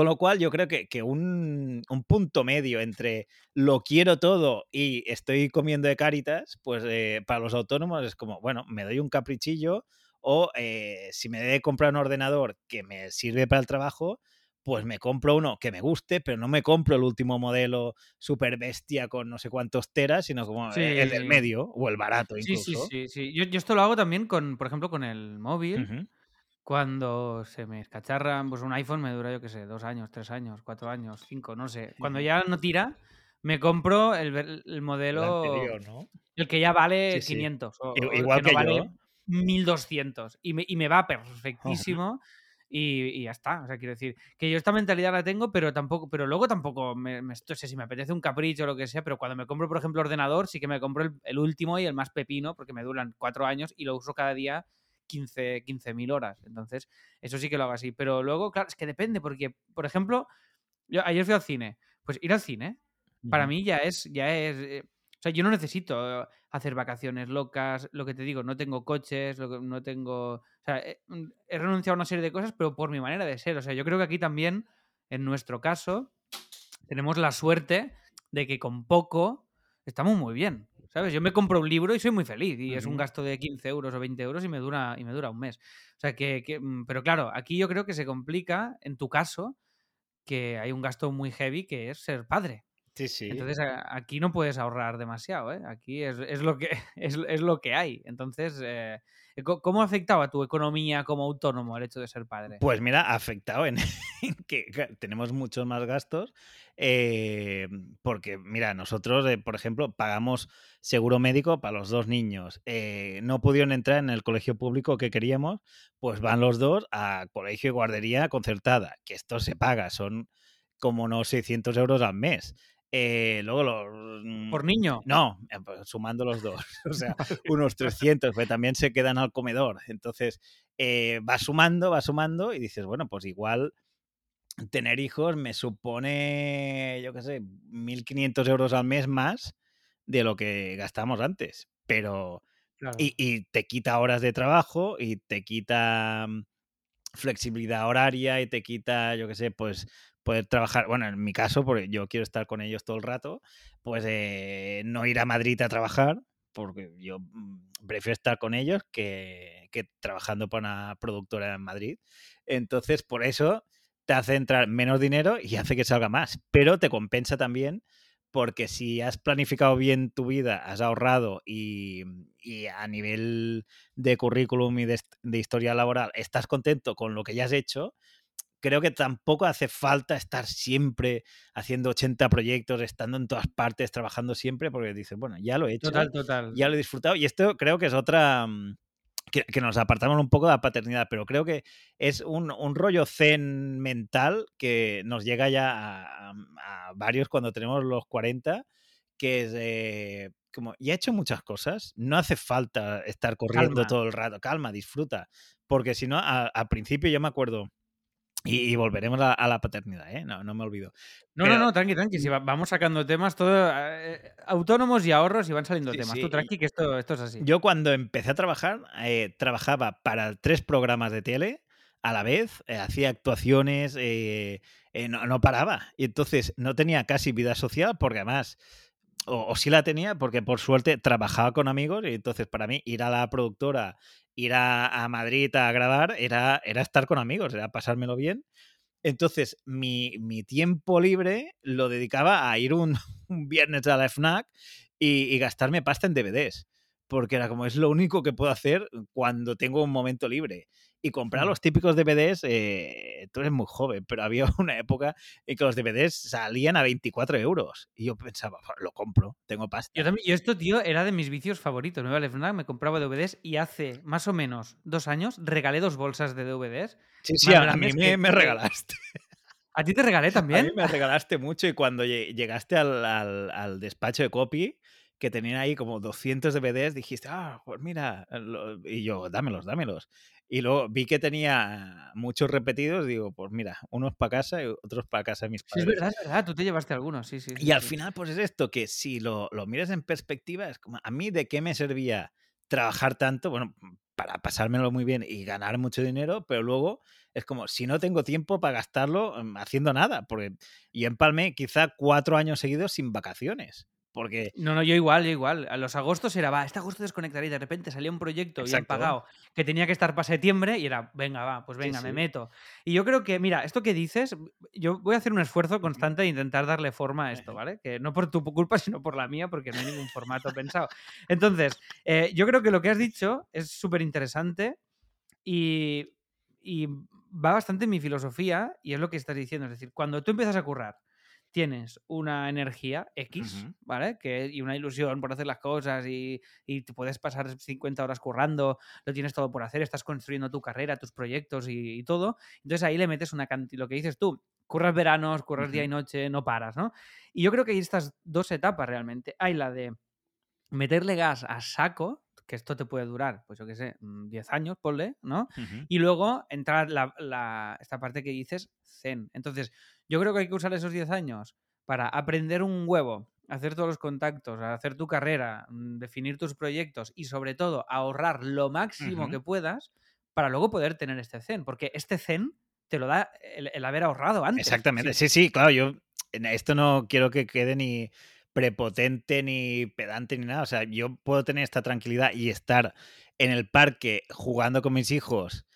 Con lo cual yo creo que, que un, punto medio entre lo quiero todo y estoy comiendo de caritas, pues eh, para los autónomos es como, bueno, me doy un caprichillo o eh, si me debe comprar un ordenador que me sirve para el trabajo, pues me compro uno que me guste, pero no me compro el último modelo super bestia con no sé cuántos teras, sino como el del medio o el barato incluso. Sí, sí, sí. Yo, esto lo hago también con, por ejemplo, con el móvil. Cuando se me escacharra, pues un iPhone me dura, yo qué sé, dos años, tres años, cuatro años, cinco, no sé. Cuando ya no tira, me compro el, el modelo. El, anterior, ¿no? el que ya vale 500. Igual que, vale 1200. Y me, y me va perfectísimo. y, y ya está. O sea, quiero decir, que yo esta mentalidad la tengo, pero tampoco, pero luego tampoco me, me- no sé si me apetece un capricho o lo que sea, pero cuando me compro, por ejemplo, ordenador, sí que me compro el, el último y el más pepino, porque me duran cuatro años y lo uso cada día 15 15.000 horas. Entonces, eso sí que lo hago así. Pero luego, claro, es que depende, porque, por ejemplo, yo ayer fui al cine. Pues ir al cine, para mí ya es, ya es. eh, o sea, yo no necesito eh, hacer vacaciones locas, lo que te digo, no tengo coches, lo que- no tengo. O sea, he, mm, he renunciado a una serie de cosas, pero por mi manera de ser. O sea, yo creo que aquí también, en nuestro caso, tenemos la suerte de que con poco estamos muy bien. ¿Sabes? Yo me compro un libro y soy muy feliz. Y es un gasto de 15 euros o 20 euros y me dura, y me dura un mes. O sea, que, que, mm, Pero claro, aquí yo creo que se complica, en tu caso, que hay un gasto muy heavy que es ser padre. Sí, sí. Entonces aquí no puedes ahorrar demasiado, ¿eh? Aquí es, es lo, que, es, es lo que hay. Entonces, eh, ¿cómo ha afectado a tu economía como autónomo el hecho de ser padre? Pues mira, ha afectado en, que tenemos muchos más gastos. eh, porque, mira, nosotros, eh, por ejemplo, pagamos seguro médico para los dos niños. eh, no pudieron entrar en el colegio público que queríamos, pues van los dos a colegio y guardería concertada, que esto se paga, son como unos 600 euros al mes. Eh, luego los... mm, Por niño. No, eh, pues, sumando los dos. O sea, unos 300, pero también se quedan al comedor. Entonces, eh, va sumando, va sumando y dices, bueno, pues igual tener hijos me supone, yo qué sé, 1.500 euros al mes más de lo que gastamos antes. Pero, Claro. y, y te quita horas de trabajo y te quita mm, flexibilidad horaria y te quita, yo qué sé, pues trabajar, bueno, en mi caso, porque yo quiero estar con ellos todo el rato, pues eh, no ir a Madrid a trabajar, porque yo mm, prefiero estar con ellos que, que trabajando para una productora en Madrid. Entonces, por eso te hace entrar menos dinero y hace que salga más, pero te compensa también porque si has planificado bien tu vida, has ahorrado y, y a nivel de currículum y de historia laboral estás contento con lo que ya has hecho, creo que tampoco hace falta estar siempre haciendo 80 proyectos, estando en todas partes, trabajando siempre, porque dices, bueno, ya lo he hecho, Total, total. ya lo he disfrutado. Y esto creo que es otra. mm, Que, que nos apartamos un poco de la paternidad, pero creo que es un, un rollo zen mental que nos llega ya a, varios cuando tenemos los 40, que es eh, como, ya he hecho muchas cosas, no hace falta estar corriendo Calma. todo el rato, calma, disfruta, porque si no, al principio yo me acuerdo, y, y volveremos a, a la paternidad, ¿eh? no, no me olvido. No, Pero- no, no, tranqui, tranqui. Si va- vamos sacando temas, todo eh, autónomos y ahorros y van saliendo Sí, temas. sí, Tú tranqui, que esto, esto es así. Yo cuando empecé a trabajar, eh, trabajaba para tres programas de tele a la vez, eh, hacía actuaciones, eh, eh, no, no paraba. Y entonces no tenía casi vida social porque además, o, o sí la tenía porque por suerte trabajaba con amigos y entonces para mí ir a la productora, ir a, Madrid a grabar, era, era estar con amigos, era pasármelo bien. Entonces, mi, mi tiempo libre lo dedicaba a ir un, un viernes a la FNAC y, y gastarme pasta en DVDs. Porque era como, es lo único que puedo hacer cuando tengo un momento libre. Y comprar los típicos DVDs, eh, tú eres muy joven, pero había una época en que los DVDs salían a 24 euros. Y yo pensaba, "Buah, lo compro, tengo pasta. Yo también, yo esto, tío, era de mis vicios favoritos. Me iba FNAC, me compraba DVDs y hace más o menos dos años regalé dos bolsas de DVDs. Sí, sí, a, a mí que- me, me regalaste. ¿A ti te regalé A también? mí me regalaste mucho y cuando lle- llegaste al, al- al despacho de copy, que tenían ahí como 200 DVDs, dijiste, ah, pues mira, lo- y yo, dámelos, dámelos. Y luego vi que tenía muchos repetidos, digo, pues mira, unos para casa y otros para casa de mis Sí, es padres. verdad, es verdad. Tú te llevaste algunos, sí, sí. sí, Y al sí. final, pues es esto, que si lo, lo miras en perspectiva, es como, a mí de qué me servía trabajar tanto, bueno, para pasármelo muy bien y ganar mucho dinero, pero luego es como, si no tengo tiempo para gastarlo mm, haciendo nada, porque yo empalmé quizá cuatro años seguidos sin vacaciones, porque... No, no, yo igual, yo igual. A los agostos era, va, este agosto desconectaré y de repente salía un proyecto bien Exacto. pagado que tenía que estar para septiembre y era, venga, va, pues Sí, venga, me sí. meto. Y yo creo que, mira, esto que dices, yo voy a hacer un esfuerzo constante de intentar darle forma a esto. ¿vale? Que no por tu culpa, sino por la mía, porque no hay ningún formato pensado. Entonces, eh, yo creo que lo que has dicho es súper interesante y, y va bastante en mi filosofía y es lo que estás diciendo. Es decir, cuando tú empiezas a currar, tienes una energía X. ¿vale? Que, y una ilusión por hacer las cosas y, y te puedes pasar 50 horas currando, lo tienes todo por hacer, estás construyendo tu carrera, tus proyectos y, y todo. Entonces ahí le metes una cantidad, lo que dices tú, curras veranos, curras día y noche, no paras, ¿no? Y yo creo que hay estas dos etapas realmente. Hay la de meterle gas a saco, que esto te puede durar, pues yo qué sé, mm, 10 años, ponle, ¿no? Y luego entrar la, la- esta parte que dices, zen. Entonces, yo creo que hay que usar esos 10 años para aprender un huevo, hacer todos los contactos, hacer tu carrera, mm, definir tus proyectos y sobre todo ahorrar lo máximo que puedas para luego poder tener este zen, porque este zen te lo da el, el haber ahorrado antes. Exactamente. Sí, Sí, sí, claro, yo en esto no quiero que quede ni prepotente, ni pedante, ni nada. O sea, yo puedo tener esta tranquilidad y estar en el parque jugando con mis hijos,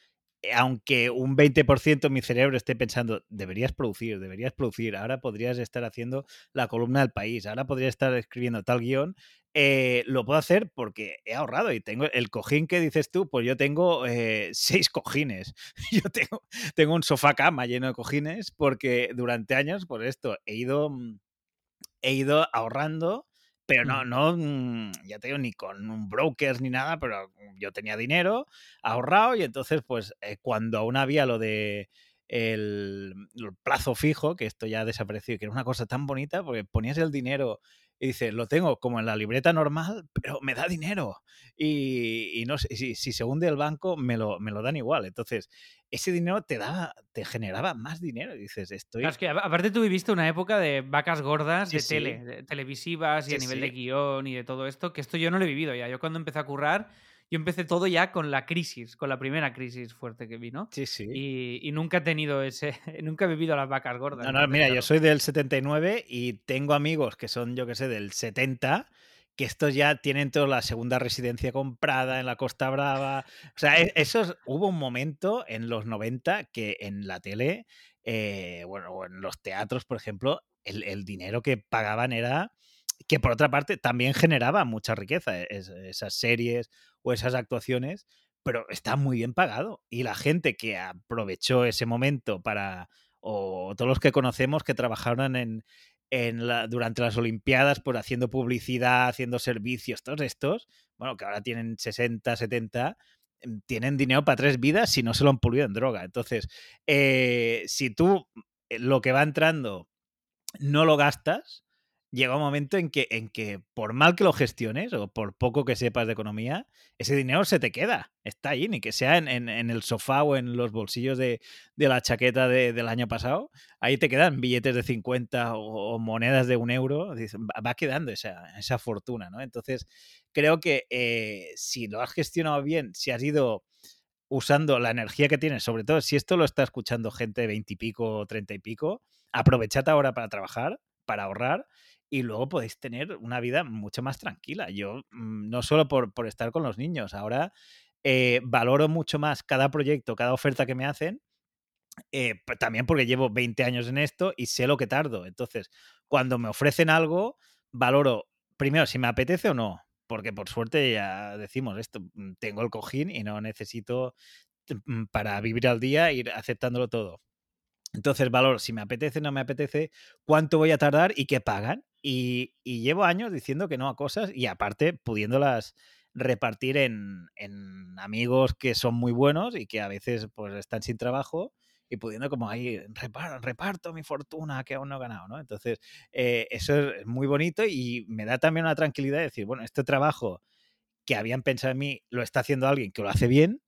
eh, aunque un 20% de mi cerebro esté pensando, deberías producir, deberías producir, ahora podrías estar haciendo la columna del país, ahora podrías estar escribiendo tal guion. eh, lo puedo hacer porque he ahorrado y tengo el cojín que dices tú, pues yo tengo eh, seis cojines. Yo tengo, tengo un sofá cama lleno de cojines porque durante años, por esto, he ido, mm, he ido ahorrando, pero no, Mm. no, mm, ya te digo, ni con un broker ni nada, pero yo tenía dinero ahorrado y entonces, pues, eh, cuando aún había lo de el, el plazo fijo, que esto ya ha desaparecido, que era una cosa tan bonita, porque ponías el dinero y dices, lo tengo como en la libreta normal, pero me da dinero. Y, y no sé, si, si se hunde el banco, me lo, me lo dan igual. Entonces, ese dinero te daba, te generaba más dinero. Y dices, estoy. Claro, es que aparte tú viviste una época de vacas gordas Sí, de sí. tele, de televisivas y Sí, a nivel de guion y de todo esto, que esto yo no lo he vivido ya. Yo cuando empecé a currar, yo empecé todo ya con la crisis, con la primera crisis fuerte que vino. Sí, sí. Y, y nunca he tenido ese, nunca he vivido las vacas gordas. No, no, mira, yo soy del 79 y tengo amigos que son, yo que sé, del 70, que estos ya tienen toda la segunda residencia comprada en la Costa Brava. O sea, e- esos, hubo un momento en los 90 que en la tele, eh, bueno, o en los teatros, por ejemplo, el, el dinero que pagaban era que por otra parte también generaba mucha riqueza e, es- esas series o esas actuaciones, pero está muy bien pagado. Y la gente que aprovechó ese momento para, o todos los que conocemos que trabajaron en, en la, durante las Olimpiadas, por haciendo publicidad, haciendo servicios, todos estos, bueno, que ahora tienen 60, 70, em, tienen dinero para tres vidas si no se lo han pulido en droga. Entonces, eh, si tú eh, lo que va entrando no lo gastas, llega un momento en que, en que por mal que lo gestiones o por poco que sepas de economía, ese dinero se te queda, está ahí, ni que sea en, en- el sofá o en los bolsillos de, de la chaqueta de- del año pasado, ahí te quedan billetes de 50 o, monedas de un euro, va, quedando esa, esa fortuna, ¿no? Entonces, creo que eh, si lo has gestionado bien, si has ido usando la energía que tienes, sobre todo si esto lo está escuchando gente de 20 y pico o 30 y pico, aprovechad ahora para trabajar, para ahorrar y luego podéis tener una vida mucho más tranquila. Yo, mm, no solo por, estar con los niños, ahora eh, valoro mucho más cada proyecto, cada oferta que me hacen, eh, p- también porque llevo 20 años en esto y sé lo que tardo. Entonces, cuando me ofrecen algo, valoro primero si me apetece o no. Porque por suerte ya decimos esto, mm, tengo el cojín y no necesito mm, para vivir al día ir aceptándolo todo. Entonces valoro si me apetece no me apetece, cuánto voy a tardar y qué pagan. Y, llevo años diciendo que no a cosas y aparte pudiéndolas repartir en, en amigos que son muy buenos y que a veces pues están sin trabajo y pudiendo como ahí "Repar- reparto mi fortuna que aún no he ganado, ¿no? Entonces eh, eso es muy bonito y me da también una tranquilidad de decir, bueno, este trabajo que habían pensado en mí lo está haciendo alguien que lo hace bien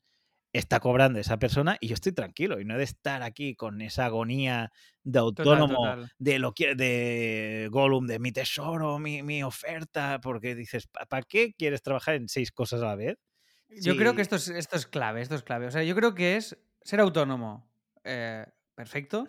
está cobrando esa persona y yo estoy tranquilo y no he de estar aquí con esa agonía de autónomo total. de lo que de Gollum de mi tesoro, mi, mi oferta, porque dices, ¿para qué quieres trabajar en seis cosas a la vez? Yo creo que esto es, esto es clave, esto es clave. O sea, yo creo que es ser autónomo. eh, perfecto.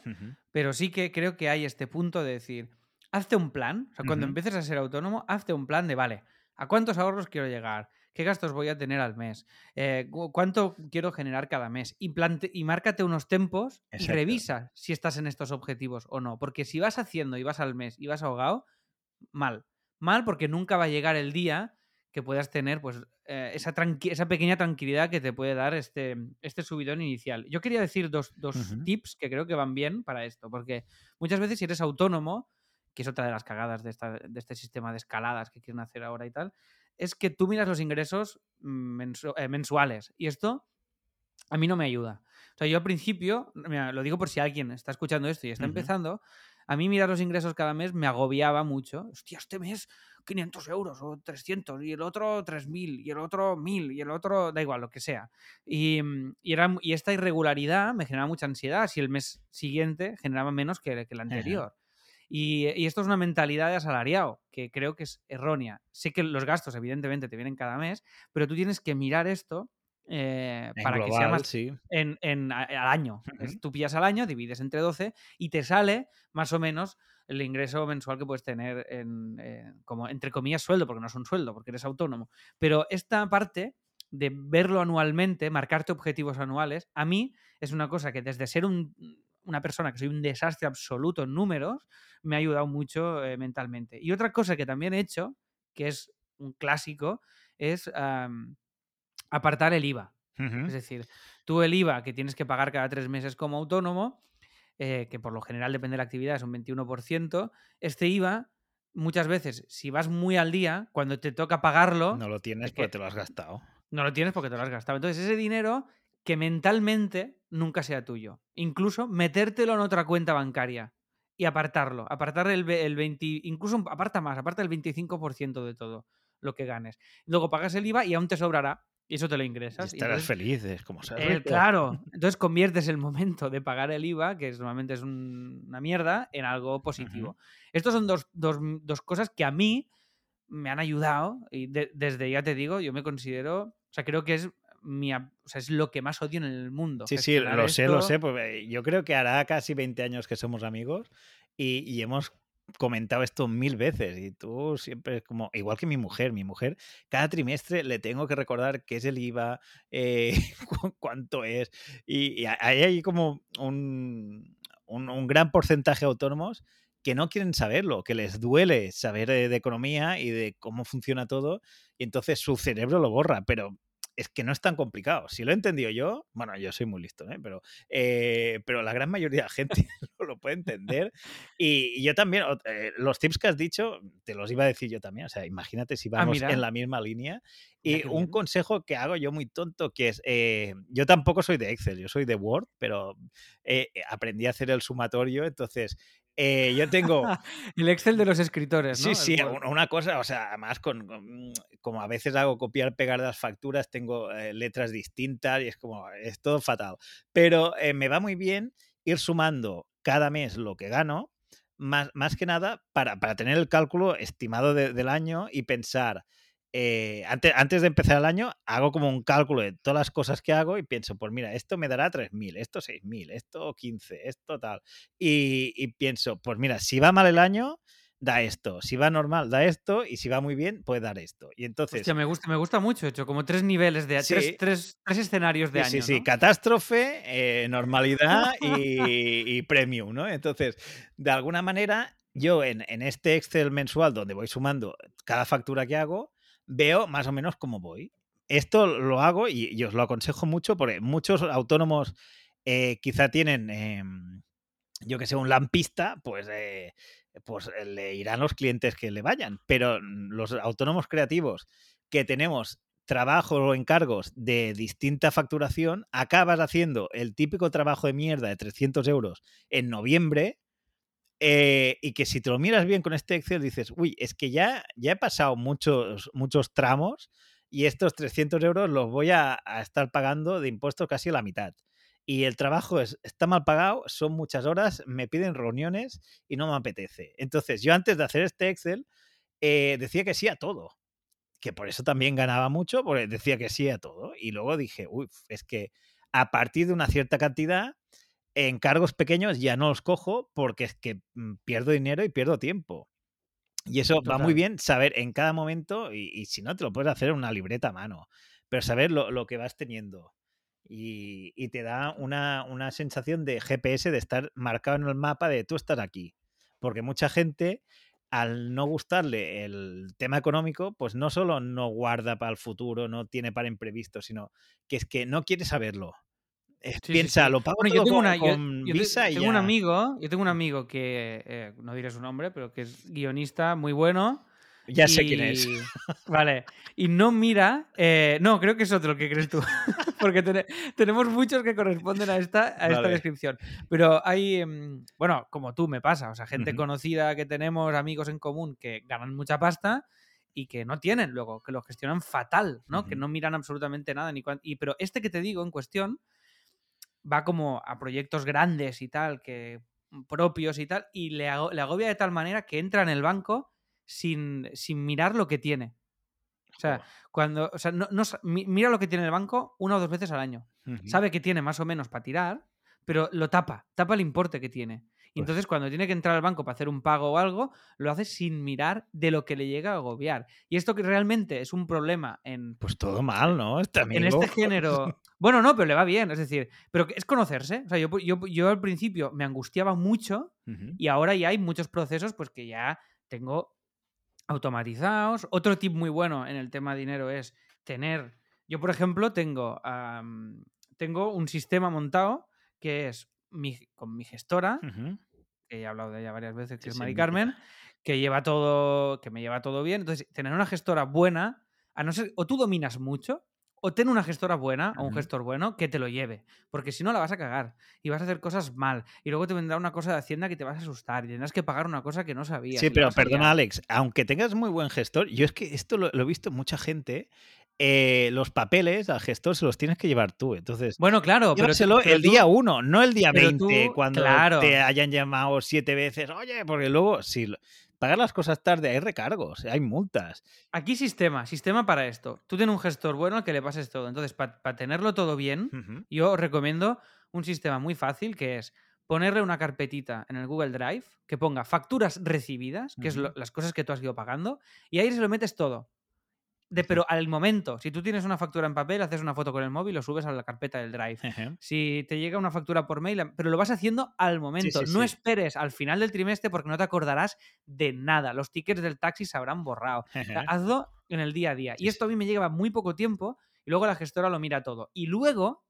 Pero sí que creo que hay este punto de decir, hazte un plan. O sea, cuando empieces a ser autónomo, hazte un plan de, vale, ¿a cuántos ahorros quiero llegar? ¿Qué gastos voy a tener al mes? Eh, cu- ¿Cuánto quiero generar cada mes? Y, plante- y márcate unos tempos y revisa si estás en estos objetivos o no. Porque si vas haciendo y vas al mes y vas ahogado, mal. Mal porque nunca va a llegar el día que puedas tener pues eh, esa, tranqui- esa pequeña tranquilidad que te puede dar este, este subidón inicial. Yo quería decir dos, dos tips que creo que van bien para esto, porque muchas veces si eres autónomo, que es otra de las cagadas de, esta- de este sistema de escaladas que quieren hacer ahora y tal, es que tú miras los ingresos mm, mensu- eh, mensuales y esto a mí no me ayuda. O sea, yo al principio, mira, lo digo por si alguien está escuchando esto y está empezando, a mí mirar los ingresos cada mes me agobiaba mucho. Hostia, este mes 500 euros o 300 y el otro 3.000 y el otro 1.000 y el otro, da igual, lo que sea. Y, mm, y era, y esta irregularidad me generaba mucha ansiedad si el mes siguiente generaba menos que, que el anterior. Y, y esto es una mentalidad de asalariado, que creo que es errónea. Sé que los gastos, evidentemente, te vienen cada mes, pero tú tienes que mirar esto eh, para que sea más sí. en, en- al año. Tú pillas al año, divides entre 12 y te sale más o menos el ingreso mensual que puedes tener en, eh, como entre comillas sueldo, porque no es un sueldo, porque eres autónomo. Pero esta parte de verlo anualmente, marcarte objetivos anuales, a mí es una cosa que desde ser un- una persona que soy un desastre absoluto en números, me ha ayudado mucho eh, mentalmente. Y otra cosa que también he hecho, que es un clásico, es apartar el IVA. Es decir, tú el IVA que tienes que pagar cada tres meses como autónomo, eh, que por lo general depende de la actividad, es un 21%, este IVA, muchas veces, si vas muy al día, cuando te toca pagarlo, No lo tienes porque que- te lo has gastado. no lo tienes porque te lo has gastado. Entonces, ese dinero que mentalmente nunca sea tuyo. Incluso metértelo en otra cuenta bancaria y apartarlo. Apartar el, el 20, incluso aparta más, aparta el 25% de todo lo que ganes. Luego pagas el IVA y aún te sobrará y eso te lo ingresas. y estarás feliz, como ser eh, claro, entonces conviertes el momento de pagar el IVA, que es- normalmente es un- una mierda, en algo positivo. Estos son dos, dos- dos cosas que a mí me han ayudado y de- desde, ya te digo, yo me considero, o sea, creo que es, mi, o sea, es lo que más odio en el mundo. Sí, sí, lo sé, lo esto. sé. Pues, yo creo que hará casi 20 años que somos amigos y, y hemos comentado esto mil veces y tú siempre es como, igual que mi mujer, mi mujer, cada trimestre le tengo que recordar qué es el IVA, eh, cu- cuánto es y, y hay ahí como un, un- un gran porcentaje de autónomos que no quieren saberlo, que les duele saber eh, de economía y de cómo funciona todo y entonces su cerebro lo borra, pero es que no es tan complicado. Si lo he entendido yo, bueno, yo soy muy listo, ¿eh? pero, eh, pero la gran mayoría de la gente no lo puede entender. Y, y yo también, eh, los tips que has dicho, te los iba a decir yo también. O sea, imagínate si vamos mira. en la misma línea. Y un bien. consejo que hago yo muy tonto, que es, eh, yo tampoco soy de Excel, yo soy de Word, pero eh, aprendí a hacer el sumatorio, entonces eh, yo tengo... El Excel de los escritores, ¿no? Sí, sí, una, cosa, o sea, además con, con- como a veces hago copiar, pegar las facturas, tengo eh, letras distintas y es como, es todo fatal. Pero eh, me va muy bien ir sumando cada mes lo que gano, más, más que nada para, para tener el cálculo estimado de- del año y pensar, eh, antes, antes de empezar el año, hago como un cálculo de todas las cosas que hago y pienso, pues mira, esto me dará 3.000, esto 6.000, esto 15, esto tal. Y, y pienso, pues mira, si va mal el año, da esto. Si va normal, da esto. Y si va muy bien, puede dar esto. Y entonces. Hostia, me gusta, me gusta mucho, he hecho como tres niveles de Sí. tres, tres, tres escenarios de Sí, sí, año. sí, ¿no? catástrofe, eh, normalidad y, y premium, ¿no? Entonces, de alguna manera, yo en, en este Excel mensual donde voy sumando cada factura que hago, veo más o menos cómo voy. Esto lo hago y, y os lo aconsejo mucho porque muchos autónomos eh, quizá tienen, em, yo que sé, un lampista, pues, eh, pues eh, le irán los clientes que le vayan. Pero los autónomos creativos que tenemos trabajos o encargos de distinta facturación, acabas haciendo el típico trabajo de mierda de 300 euros en noviembre eh, y que si te lo miras bien con este Excel dices, uy, es que ya, ya he pasado muchos, muchos tramos y estos 300 euros los voy a, estar pagando de impuestos casi la mitad. Y el trabajo es, está mal pagado, son muchas horas, me piden reuniones y no me apetece. Entonces, yo antes de hacer este Excel, eh, decía que sí a todo que por eso también ganaba mucho, porque decía que sí a todo. Y luego dije, uy, es que a partir de una cierta cantidad, encargos pequeños ya no los cojo porque es que mm, pierdo dinero y pierdo tiempo. Y eso va muy bien saber en cada momento, y, y si no, te lo puedes hacer en una libreta a mano, pero saber lo, lo que vas teniendo. Y, y te da una, una sensación de GPS, de estar marcado en el mapa de tú estás aquí. Porque mucha gente al no gustarle el tema económico, pues no solo no guarda para el futuro, no tiene para imprevisto, sino que es que no quiere saberlo. Eh, Sí, pago Bueno, yo tengo con, una- yo- con yo te- Visa y tengo un amigo, yo tengo un amigo que eh, no diré su nombre, pero que es guionista muy bueno. Ya sé quién es. Vale. Y no mira. eh, no, creo que es otro que crees tú. Porque tene- tenemos muchos que corresponden a esta, a esta Vale. descripción. Pero hay. em, Bueno, como tú me pasa. O sea, gente conocida que tenemos, amigos en común que ganan mucha pasta y que no tienen luego, que lo gestionan fatal, ¿no? Que no miran absolutamente nada. Ni y, pero este que te digo en cuestión va como a proyectos grandes y tal, que propios y tal, y le, ago- le agobia de tal manera que entra en el banco sin, sin mirar lo que tiene. O sea, cuando, o sea, no, mira lo que tiene el banco una o dos veces al año. Sabe que tiene más o menos para tirar, pero lo tapa, tapa el importe que tiene. Y Pues- entonces cuando tiene que entrar al banco para hacer un pago o algo, lo hace sin mirar de lo que le llega a agobiar. Y esto que realmente es un problema en, Pues todo mal, ¿no? Este en este género. Bueno, no, pero le va bien. Es decir, pero es conocerse. O sea, yo, yo, yo al principio me angustiaba mucho y ahora ya hay muchos procesos pues que ya tengo automatizados. Otro tip muy bueno en el tema dinero es tener. Yo, por ejemplo, tengo, am, tengo un sistema montado que es mi, con mi gestora, Ujú. Que he hablado de ella varias veces, que Sí, es Mari. Carmen, que lleva todo, que me lleva todo bien. Entonces, tener una gestora buena, a no ser, o tú dominas mucho, o ten una gestora buena o un gestor bueno que te lo lleve. Porque si no, la vas a cagar y vas a hacer cosas mal. Y luego te vendrá una cosa de Hacienda que te vas a asustar y tendrás que pagar una cosa que no sabías. Sí, pero perdona. Alex, aunque tengas muy buen gestor, yo es que esto lo, lo he visto en mucha gente. Eh, los papeles al gestor se los tienes que llevar tú. Entonces, Bueno, claro, pero, el tú- día uno, no el día pero 20, tú- cuando claro. te hayan llamado siete veces. Oye, porque luego, si pagar las cosas tarde, hay recargos, hay multas. Aquí sistema, sistema para esto. Tú tienes un gestor bueno al que le pases todo. Entonces, para tenerlo todo bien, yo os recomiendo un sistema muy fácil que es ponerle una carpetita en el Google Drive que ponga facturas recibidas, que es lo- las cosas que tú has ido pagando, y ahí se lo metes todo. De, pero al momento, si tú tienes una factura en papel, haces una foto con el móvil, lo subes a la carpeta del Drive. Si te llega una factura por mail, pero lo vas haciendo al momento. sí, no sí. esperes al final del trimestre porque no te acordarás de nada. Los tickets del taxi se habrán borrado. O sea, Ejé. hazlo en el día a día. Y esto a mí me lleva muy poco tiempo y luego la gestora lo mira todo. Y luego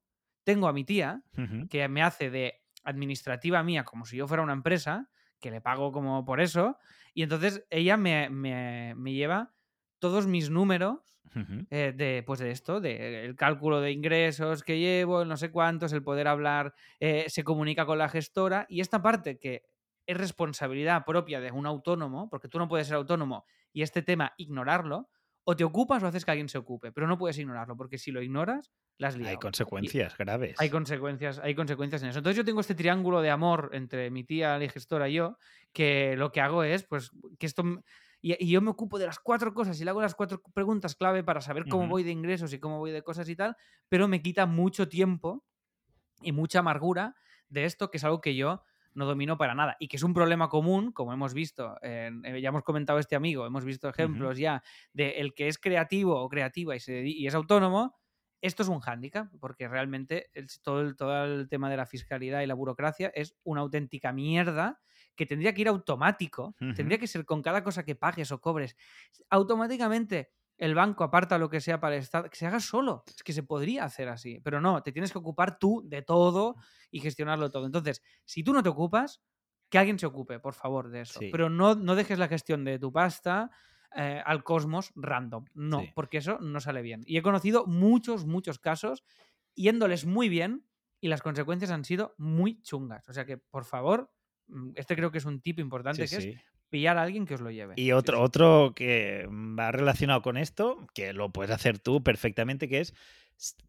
tengo a mi tía que me hace de administrativa mía como si yo fuera una empresa, que le pago como por eso, y entonces ella me, me- me lleva todos mis números eh, de, pues de esto, de el cálculo de ingresos que llevo, el no sé cuántos, el poder hablar, eh, se comunica con la gestora y esta parte que es responsabilidad propia de un autónomo, porque tú no puedes ser autónomo y este tema ignorarlo, o te ocupas o haces que alguien se ocupe, pero no puedes ignorarlo, porque si lo ignoras, las liado. Hay Y- consecuencias graves. hay consecuencias, hay consecuencias en eso. Entonces yo tengo este triángulo de amor entre mi tía, la gestora y yo, que lo que hago es, pues, que esto... Y, y yo me ocupo de las cuatro cosas y le hago las cuatro preguntas clave para saber cómo Ujú. voy de ingresos y cómo voy de cosas y tal, pero me quita mucho tiempo y mucha amargura de esto, que es algo que yo no domino para nada y que es un problema común, como hemos visto, eh, ya hemos comentado este amigo, hemos visto ejemplos ya de el que es creativo o creativa y, se y es autónomo, esto es un hándicap, porque realmente el- todo, el, todo el tema de la fiscalidad y la burocracia es una auténtica mierda que tendría que ir automático, tendría que ser con cada cosa que pagues o cobres, automáticamente el banco aparta lo que sea para el Estado, que se haga solo. Es que se podría hacer así, pero no, te tienes que ocupar tú de todo y gestionarlo todo. Entonces, si tú no te ocupas, que alguien se ocupe, por favor, de eso. Sí. Pero no, no dejes la gestión de tu pasta eh, al cosmos random. No, Sí. porque eso no sale bien. Y he conocido muchos, muchos casos yéndoles muy bien y las consecuencias han sido muy chungas. O sea que, por favor, este creo que es un tip importante, Sí, que sí. es pillar a alguien que os lo lleve. Y otro, sí. otro que va relacionado con esto, que lo puedes hacer tú perfectamente, que es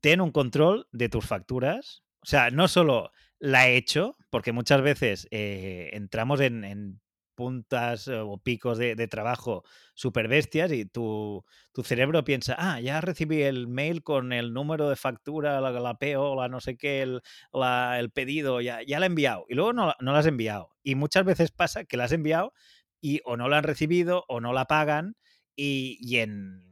ten un control de tus facturas. O sea, no solo la he hecho, porque muchas veces eh, entramos en, en puntas eh, o picos de, trabajo super bestias y tu, tu cerebro piensa, ah, ya recibí el mail con el número de factura, la, la PO, la no sé qué, el, el pedido, ya, ya la he enviado. Y luego no, no la has enviado. Y muchas veces pasa que la has enviado y o no la han recibido o no la pagan y, y en,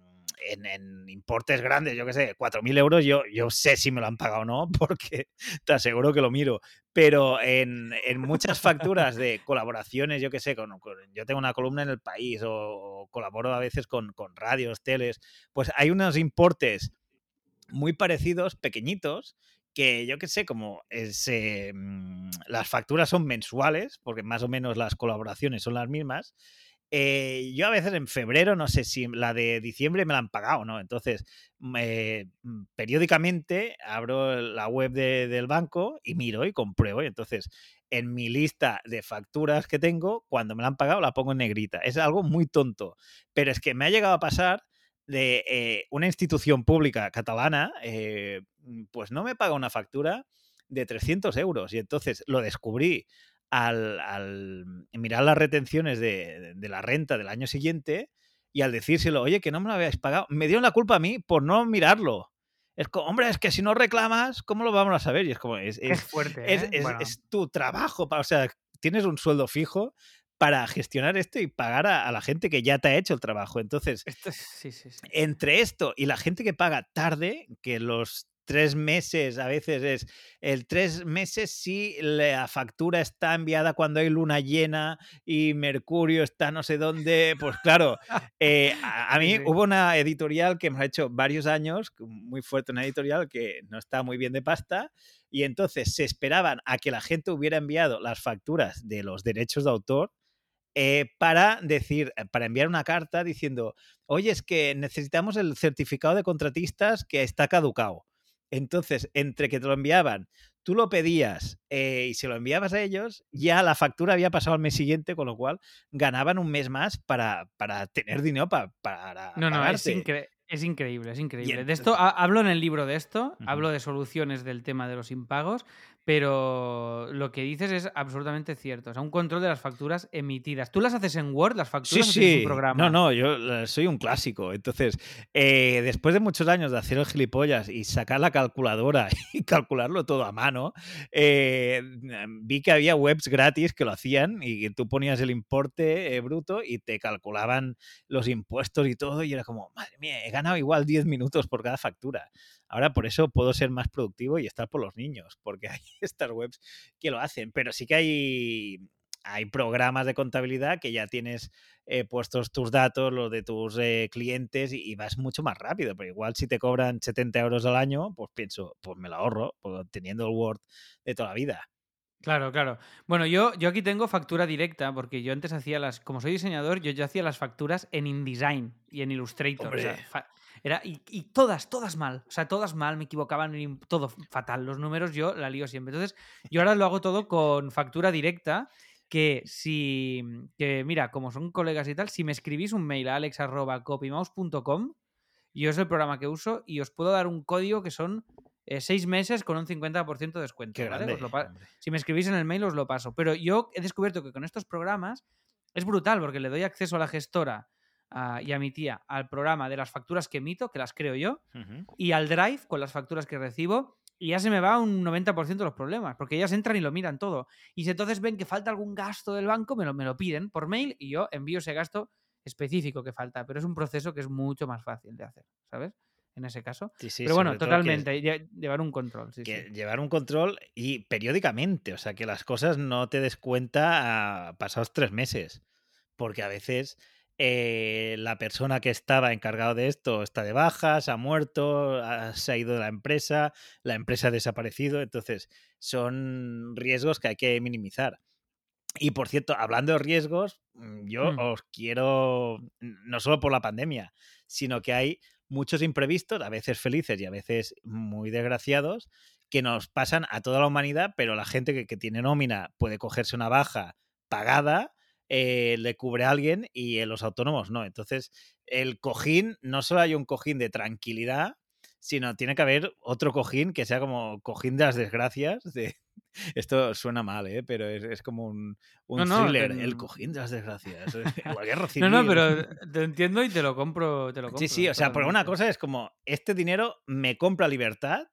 en, en importes grandes, yo qué sé, 4.000 euros, yo, yo sé si me lo han pagado o no, porque te aseguro que lo miro. Pero en, en muchas facturas de colaboraciones, yo qué sé, con, con- yo tengo una columna en el país o, colaboro a veces con, con radios, teles, pues hay unos importes muy parecidos, pequeñitos, que yo qué sé, como es, eh, mm, las facturas son mensuales, porque más o menos las colaboraciones son las mismas, eh, yo a veces en febrero, no sé si la de diciembre me la han pagado, ¿no? Entonces, mm, periódicamente abro la web del banco y miro y compruebo. Y entonces, en mi lista de facturas que tengo, cuando me la han pagado, la pongo en negrita. Es algo muy tonto. Pero es que me ha llegado a pasar de eh, una institución pública catalana, eh, pues no me paga una factura de 300 euros. Y entonces lo descubrí al, mirar las retenciones de, la renta del año siguiente y al decírselo, oye, que no me lo habéis pagado, me dieron la culpa a mí por no mirarlo. Es como, hombre, es que si no reclamas, ¿cómo lo vamos a saber? Y es como, es, fuerte. Es, ¿eh? es, tu trabajo, o sea, tienes un sueldo fijo para gestionar esto y pagar a, la gente que ya te ha hecho el trabajo. Entonces, entre esto y la gente que paga tarde, que los tres meses, a veces es el tres meses si la factura está enviada cuando hay luna llena y Mercurio está no sé dónde, pues claro, eh, a, mí hubo una editorial que me ha hecho varios años, muy fuerte una editorial que no está muy bien de pasta y entonces se esperaban a que la gente hubiera enviado las facturas de los derechos de autor eh, para decir, eh, para enviar una carta diciendo, oye, es que necesitamos el certificado de contratistas que está caducado. Entonces, entre que te lo enviaban, tú lo pedías eh, y se lo enviabas a ellos, ya la factura había pasado al mes siguiente, con lo cual ganaban un mes más para, para tener dinero para, para No, no, es, es, increíble, es increíble. de esto hablo en el libro de esto, hablo de soluciones del tema de los impagos, pero lo que dices es absolutamente cierto. O sea, un control de las facturas emitidas. ¿Tú las haces en Word, las facturas? Sí, sí. Un programa? No, no, yo soy un clásico. Entonces, eh, después de muchos años de hacer el gilipollas y sacar la calculadora y calcularlo todo a mano, eh, vi que había webs gratis que lo hacían y tú ponías el importe eh, bruto y te calculaban los impuestos y todo. Y era como, madre mía, he ganado igual 10 minutos por cada factura. Ahora por eso puedo ser más productivo y estar por los niños, porque hay estas webs que lo hacen, pero sí que hay, hay programas de contabilidad que ya tienes eh, puestos tus datos, los de tus eh, clientes y, vas mucho más rápido, pero igual si te cobran 70 euros al año, pues pienso, pues me lo ahorro, pues, teniendo el Word de toda la vida. Claro, claro. Bueno, yo, yo aquí tengo factura directa, porque yo antes hacía las, como soy diseñador, yo, yo hacía las facturas en InDesign y en Illustrator. O sea, era, y, todas, todas mal. O sea, todas mal, me equivocaban, todo fatal. Los números yo la lío siempre. Entonces, yo ahora lo hago todo con factura directa. Que si, que mira, como son colegas y tal, si me escribís un mail a alex.copymouse.com, yo es el programa que uso y os puedo dar un código que son eh, seis meses con un 50% de descuento. si me escribís en el mail os lo paso. Pero yo he descubierto que con estos programas es brutal porque le doy acceso a la gestora y a mi tía al programa de las facturas que emito, que las creo yo, y al Drive con las facturas que recibo. Y ya se me va un 90% de los problemas, porque ellas entran y lo miran todo. Y si entonces ven que falta algún gasto del banco, me lo, me lo piden por mail y yo envío ese gasto específico que falta. Pero es un proceso que es mucho más fácil de hacer, ¿sabes? En ese caso. Pero bueno, totalmente, llevar un control. Llevar un control y periódicamente, o sea, que las cosas no te des cuenta a pasados tres meses, porque a veces eh, la persona que estaba encargado de esto está de baja, se ha muerto, se ha ido de la empresa, la empresa ha desaparecido, entonces son riesgos que hay que minimizar. Y por cierto, hablando de riesgos, mm, yo mm. os quiero, no solo por la pandemia, sino que hay muchos imprevistos, a veces felices y a veces muy desgraciados, que nos pasan a toda la humanidad, pero la gente que, que tiene nómina puede cogerse una baja pagada eh, le cubre a alguien y en los autónomos no. Entonces, el cojín, no solo hay un cojín de tranquilidad, sino tiene que haber otro cojín que sea como cojín de las desgracias. De... Esto suena mal, ¿eh? pero es, como un, un thriller, el cojín de las desgracias. no, no, pero te entiendo y te lo compro. Te lo compro sí, sí, o sea, por una cosa es como, este dinero me compra libertad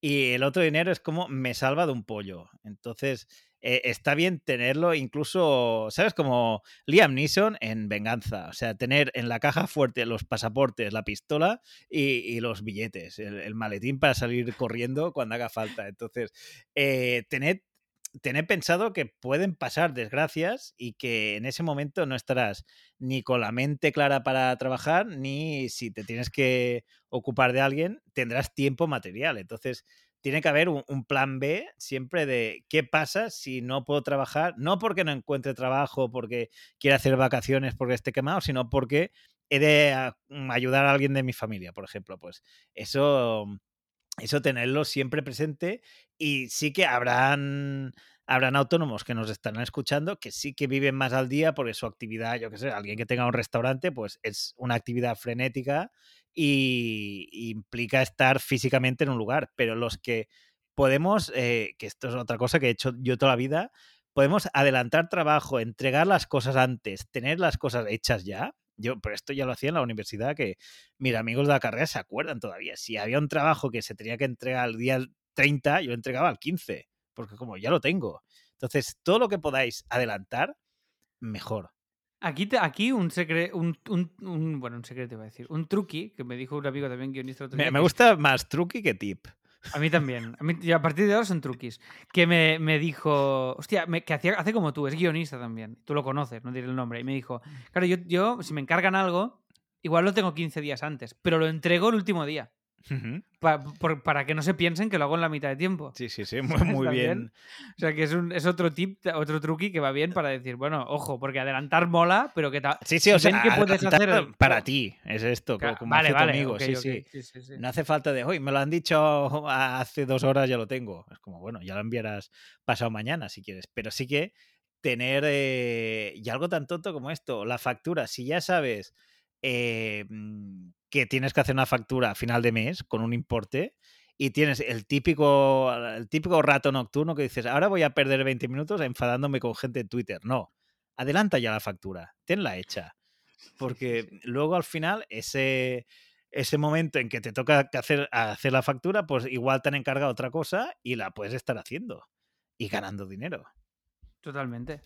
y el otro dinero es como me salva de un pollo. Entonces, eh, está bien tenerlo incluso, ¿sabes? Como Liam Neeson en Venganza. O sea, tener en la caja fuerte los pasaportes, la pistola y, los billetes, el, maletín para salir corriendo cuando haga falta. Entonces, eh, tener tener pensado que pueden pasar desgracias y que en ese momento no estarás ni con la mente clara para trabajar, ni si te tienes que ocupar de alguien, tendrás tiempo material. Entonces, tiene que haber un, plan B siempre de qué pasa si no puedo trabajar, no porque no encuentre trabajo, porque quiera hacer vacaciones, porque esté quemado, sino porque he de mm, ayudar a alguien de mi familia, por ejemplo. Pues eso, eso tenerlo siempre presente y sí que habrán habrán autónomos que nos estarán escuchando que sí que viven más al día porque su actividad, yo qué sé, alguien que tenga un restaurante, pues es una actividad frenética y, implica estar físicamente en un lugar. Pero los que podemos, eh, que esto es otra cosa que he hecho yo toda la vida, podemos adelantar trabajo, entregar las cosas antes, tener las cosas hechas ya. Yo, pero esto ya lo hacía en la universidad, que mis amigos de la carrera se acuerdan todavía. Si había un trabajo que se tenía que entregar al día 30, yo entregaba al 15 porque como ya lo tengo. Entonces, todo lo que podáis adelantar, mejor. Aquí, aquí un secreto, un, un, bueno, un secreto iba a decir, un truqui, que me dijo un amigo también guionista. Otro me, me gusta más truqui que tip. A mí también. A, mí, y a partir de ahora son truquis. Que me, me dijo, hostia, me, que hacía, hace como tú, es guionista también. Tú lo conoces, no diré el nombre. Y me dijo, claro, yo, yo si me encargan algo, igual lo tengo 15 días antes, pero lo entrego el último día para que no se piensen que lo hago en la mitad de tiempo. Sí, sí, sí, muy, bien. O sea, que es, un, es otro tip, otro truqui que va bien para decir, bueno, ojo, porque adelantar mola, pero que Sí, sí, o sea, que puedes hacer para ti, es esto, como vale, vale, sí, sí. No hace falta de, hoy me lo han dicho hace dos horas, ya lo tengo. Es como, bueno, ya lo enviarás pasado mañana si quieres, pero sí que tener, eh, y algo tan tonto como esto, la factura, si ya sabes... Eh, mm, que tienes que hacer una factura a final de mes con un importe y tienes el típico, el típico rato nocturno que dices, ahora voy a perder 20 minutos enfadándome con gente en Twitter. No, adelanta ya la factura, tenla hecha. Porque luego al final ese, ese momento en que te toca hacer, hacer la factura, pues igual te han encargado otra cosa y la puedes estar haciendo y ganando dinero. Totalmente.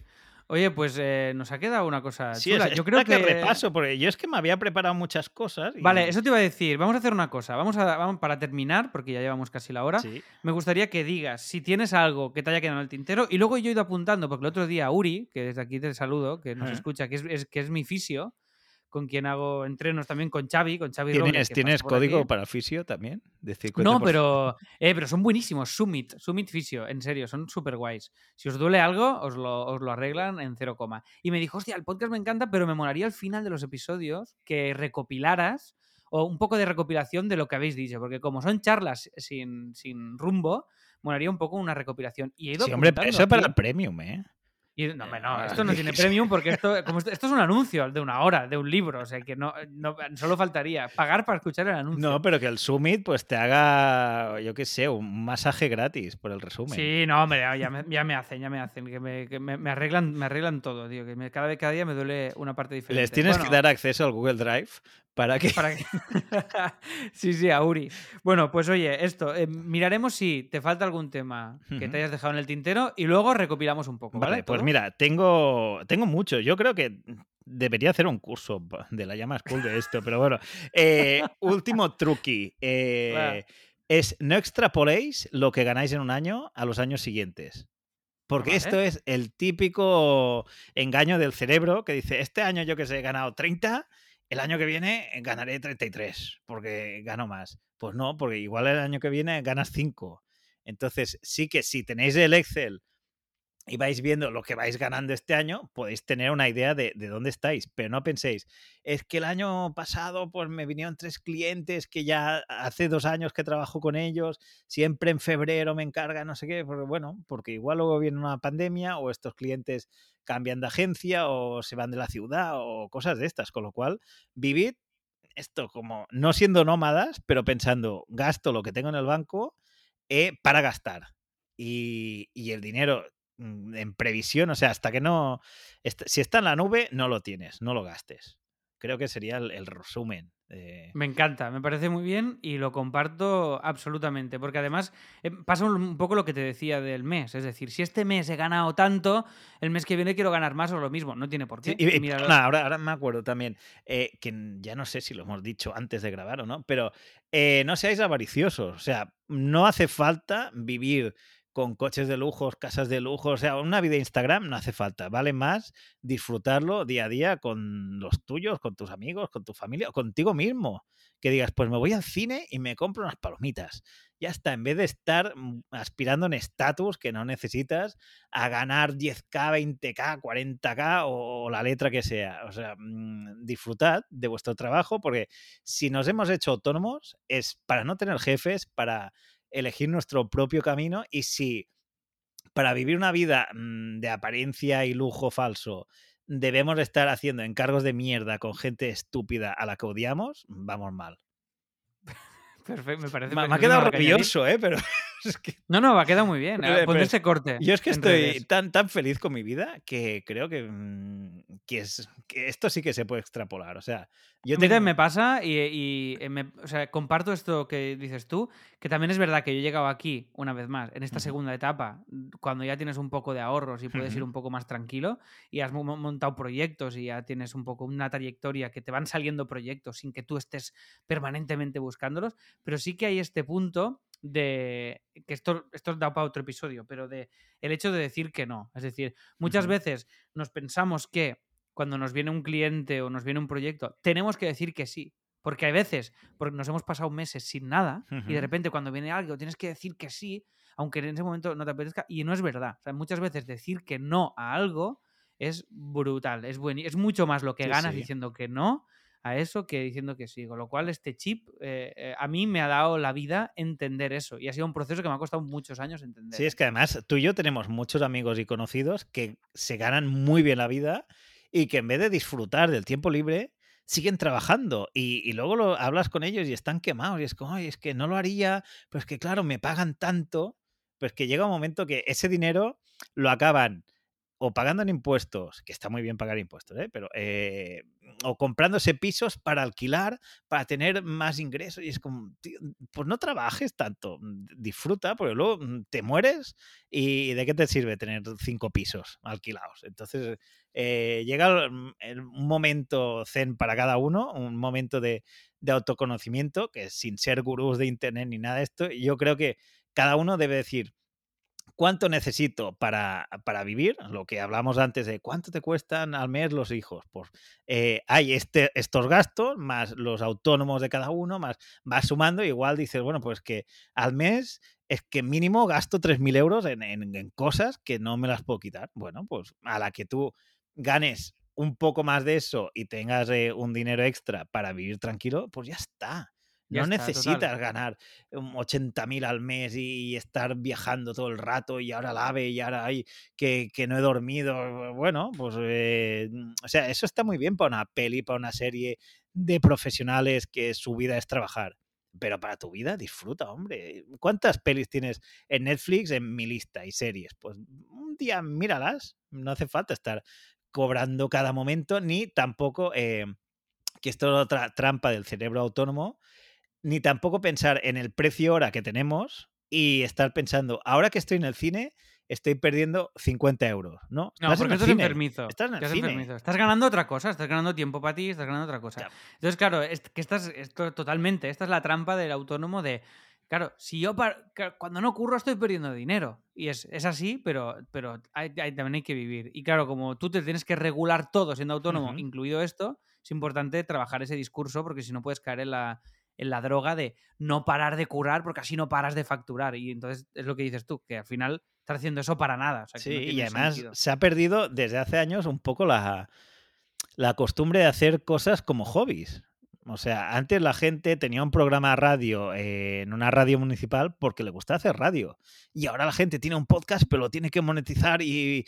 Oye, pues eh, nos ha quedado una cosa sí, yo creo que... repaso, porque yo es que me había preparado muchas cosas. Vale, eso te iba a decir. Vamos a hacer una cosa. Vamos a, vamos, para terminar, porque ya llevamos casi la hora, me gustaría que digas si tienes algo que te haya quedado en el tintero. Y luego yo he ido apuntando, porque el otro día Uri, que desde aquí te saludo, que nos escucha, que es, que es mi fisio, con quien hago entrenos también con Xavi, con Xavi ¿Tienes, ¿tienes código para fisio también? no, pero, eh, pero son buenísimos. Summit, Summit Fisio, en serio, son súper guays. Si os duele algo, os lo, os lo arreglan en cero coma. Y me dijo, hostia, el podcast me encanta, pero me molaría al final de los episodios que recopilaras o un poco de recopilación de lo que habéis dicho, porque como son charlas sin, sin rumbo, molaría un poco una recopilación. Y he ido sí, hombre, eso para el premium, ¿eh? No, no, esto no tiene premium porque esto, como esto, es un anuncio de una hora, de un libro, o sea que no, solo faltaría pagar para escuchar el anuncio. No, pero que el Summit pues te haga, yo qué sé, un masaje gratis por el resumen. Sí, no, hombre, ya me, ya me hacen, ya me hacen, que me, que me, arreglan, me arreglan todo, tío, que cada cada día me duele una parte diferente. Les tienes que dar acceso al Google Drive ¿Para qué? ¿Para sí, sí, a Uri. Bueno, pues oye, esto, eh, miraremos si te falta algún tema que te hayas dejado en el tintero y luego recopilamos un poco. Vale, pues mira, tengo, tengo mucho. Yo creo que debería hacer un curso de la llama school de esto, pero bueno. Eh, último truqui. Eh, es no extrapoléis lo que ganáis en un año a los años siguientes. Porque esto es el típico engaño del cerebro que dice, este año yo que sé, he ganado 30 el año que viene ganaré 33 porque gano más. Pues no, porque igual el año que viene ganas 5. Entonces, sí que si tenéis el Excel y vais viendo lo que vais ganando este año, podéis tener una idea de, dónde estáis. Pero no penséis, es que el año pasado pues me vinieron tres clientes que ya hace dos años que trabajo con ellos, siempre en febrero me encargan, no sé qué, porque bueno, porque igual luego viene una pandemia o estos clientes cambian de agencia o se van de la ciudad o cosas de estas. Con lo cual, vivid esto como no siendo nómadas, pero pensando, gasto lo que tengo en el banco eh, para gastar. Y, y, el dinero en previsión, o sea, hasta que no... Si está en la nube, no lo tienes, no lo gastes. Creo que sería el resumen me encanta, me parece muy bien y lo comparto absolutamente, porque además eh, pasa un poco lo que te decía del mes, es decir, si este mes he ganado tanto, el mes que viene quiero ganar más o lo mismo, no tiene por qué. ahora, ahora me acuerdo también, eh, que ya no sé si lo hemos dicho antes de grabar o no, pero eh, no seáis avariciosos, o sea, no hace falta vivir con coches de lujos, casas de lujo, o sea, una vida Instagram no hace falta, vale más disfrutarlo día a día con los tuyos, con tus amigos, con tu familia o contigo mismo. Que digas, pues me voy al cine y me compro unas palomitas. Ya está, en vez de estar mm, aspirando en estatus que no necesitas a ganar 10k, 20k, 40k o, la letra que sea. O sea, mm, disfrutad de vuestro trabajo porque si nos hemos hecho autónomos es para no tener jefes, para elegir nuestro propio camino y si para vivir una vida mm, de apariencia y lujo falso debemos estar haciendo encargos de mierda con gente estúpida a la que odiamos, vamos mal. Perfecto, me parece. Me, ha quedado rabioso, ¿eh? Pero No, no, va quedado muy bien. Pon ese corte. Yo es que estoy tan, tan feliz con mi vida que creo que, mm, que, es, que esto sí que se puede extrapolar. O sea, yo te... me pasa y, eh, o sea, comparto esto que dices tú, que también es verdad que yo he llegado aquí, una vez más, en esta segunda etapa, cuando ya tienes un poco de ahorros y puedes ir un poco más tranquilo y has montado proyectos y ya tienes un poco una trayectoria que te van saliendo proyectos sin que tú estés permanentemente buscándolos, pero sí que hay este punto de que esto, esto da para otro episodio, pero de el hecho de decir que no. Es decir, muchas veces nos pensamos que cuando nos viene un cliente o nos viene un proyecto, tenemos que decir que sí. Porque hay veces, porque nos hemos pasado meses sin nada, y de repente cuando viene algo tienes que decir que sí, aunque en ese momento no te apetezca, y no es verdad. O sea, muchas veces decir que no a algo es brutal, es, buen, es mucho más lo que ganas diciendo que no a eso que diciendo que sí. Con lo cual, este chip eh, eh, a mí me ha dado la vida entender eso. Y ha sido un proceso que me ha costado muchos años entender. Sí, es que además tú y yo tenemos muchos amigos y conocidos que se ganan muy bien la vida y que en vez de disfrutar del tiempo libre, siguen trabajando y, luego lo, hablas con ellos y están quemados y es como, es que no lo haría, pero es que claro, me pagan tanto, pues que llega un momento que ese dinero lo acaban o pagando en impuestos, que está muy bien pagar impuestos, ¿eh? pero eh, o comprándose pisos para alquilar, para tener más ingresos. Y es como, pues no trabajes tanto, mm, disfruta, porque luego mm, te mueres y ¿de qué te sirve tener cinco pisos alquilados? Entonces eh, llega mm, un momento zen para cada uno, un momento de, de autoconocimiento, que sin ser gurús de internet ni nada de esto, yo creo que cada uno debe decir, ¿Cuánto necesito para, para, vivir? Lo que hablamos antes de cuánto te cuestan al mes los hijos. Pues eh, hay este, estos gastos, más los autónomos de cada uno, más vas sumando. igual dices, bueno, pues que al mes es que mínimo gasto 3.000 euros en, en, cosas que no me las puedo quitar. Bueno, pues a la que tú ganes un poco más de eso y tengas eh, un dinero extra para vivir tranquilo, pues ya está no necesitas ganar 80.000 um, al mes y estar viajando todo el rato y ahora la ave y ahora hay que, no he dormido. Bueno, pues, eh, mm, o sea, eso está muy bien para una peli, para una serie de profesionales que su vida es trabajar. Pero para tu vida, disfruta, hombre. ¿Cuántas pelis tienes en Netflix en mi lista y series? Pues un día míralas. No hace falta estar cobrando cada momento, ni tampoco, eh, que esto es otra trampa del cerebro autónomo, ni tampoco pensar en el precio hora que tenemos y estar pensando, ahora que estoy en el cine, estoy perdiendo 50 euros, ¿no? No, porque estás enfermizo. Estás en el cine. Estás ganando otra cosa, estás ganando tiempo para ti, estás ganando otra cosa. Entonces, claro, es que estás esto, totalmente, esta es la trampa del autónomo de, claro, si yo cuando no curro estoy perdiendo dinero. Y es, así, pero, pero también hay que vivir. Y claro, como tú te tienes que regular todo siendo autónomo, incluido esto, es importante trabajar ese discurso porque si no puedes caer en la en la droga de no parar de curar porque así no paras de facturar. Y entonces es lo que dices tú, que al final estás haciendo eso para nada. sí, y además se ha perdido desde hace años un poco la, la costumbre de hacer cosas como hobbies. O sea, antes la gente tenía un programa de radio en una radio municipal porque le gusta hacer radio. Y ahora la gente tiene un podcast, pero lo tiene que monetizar y,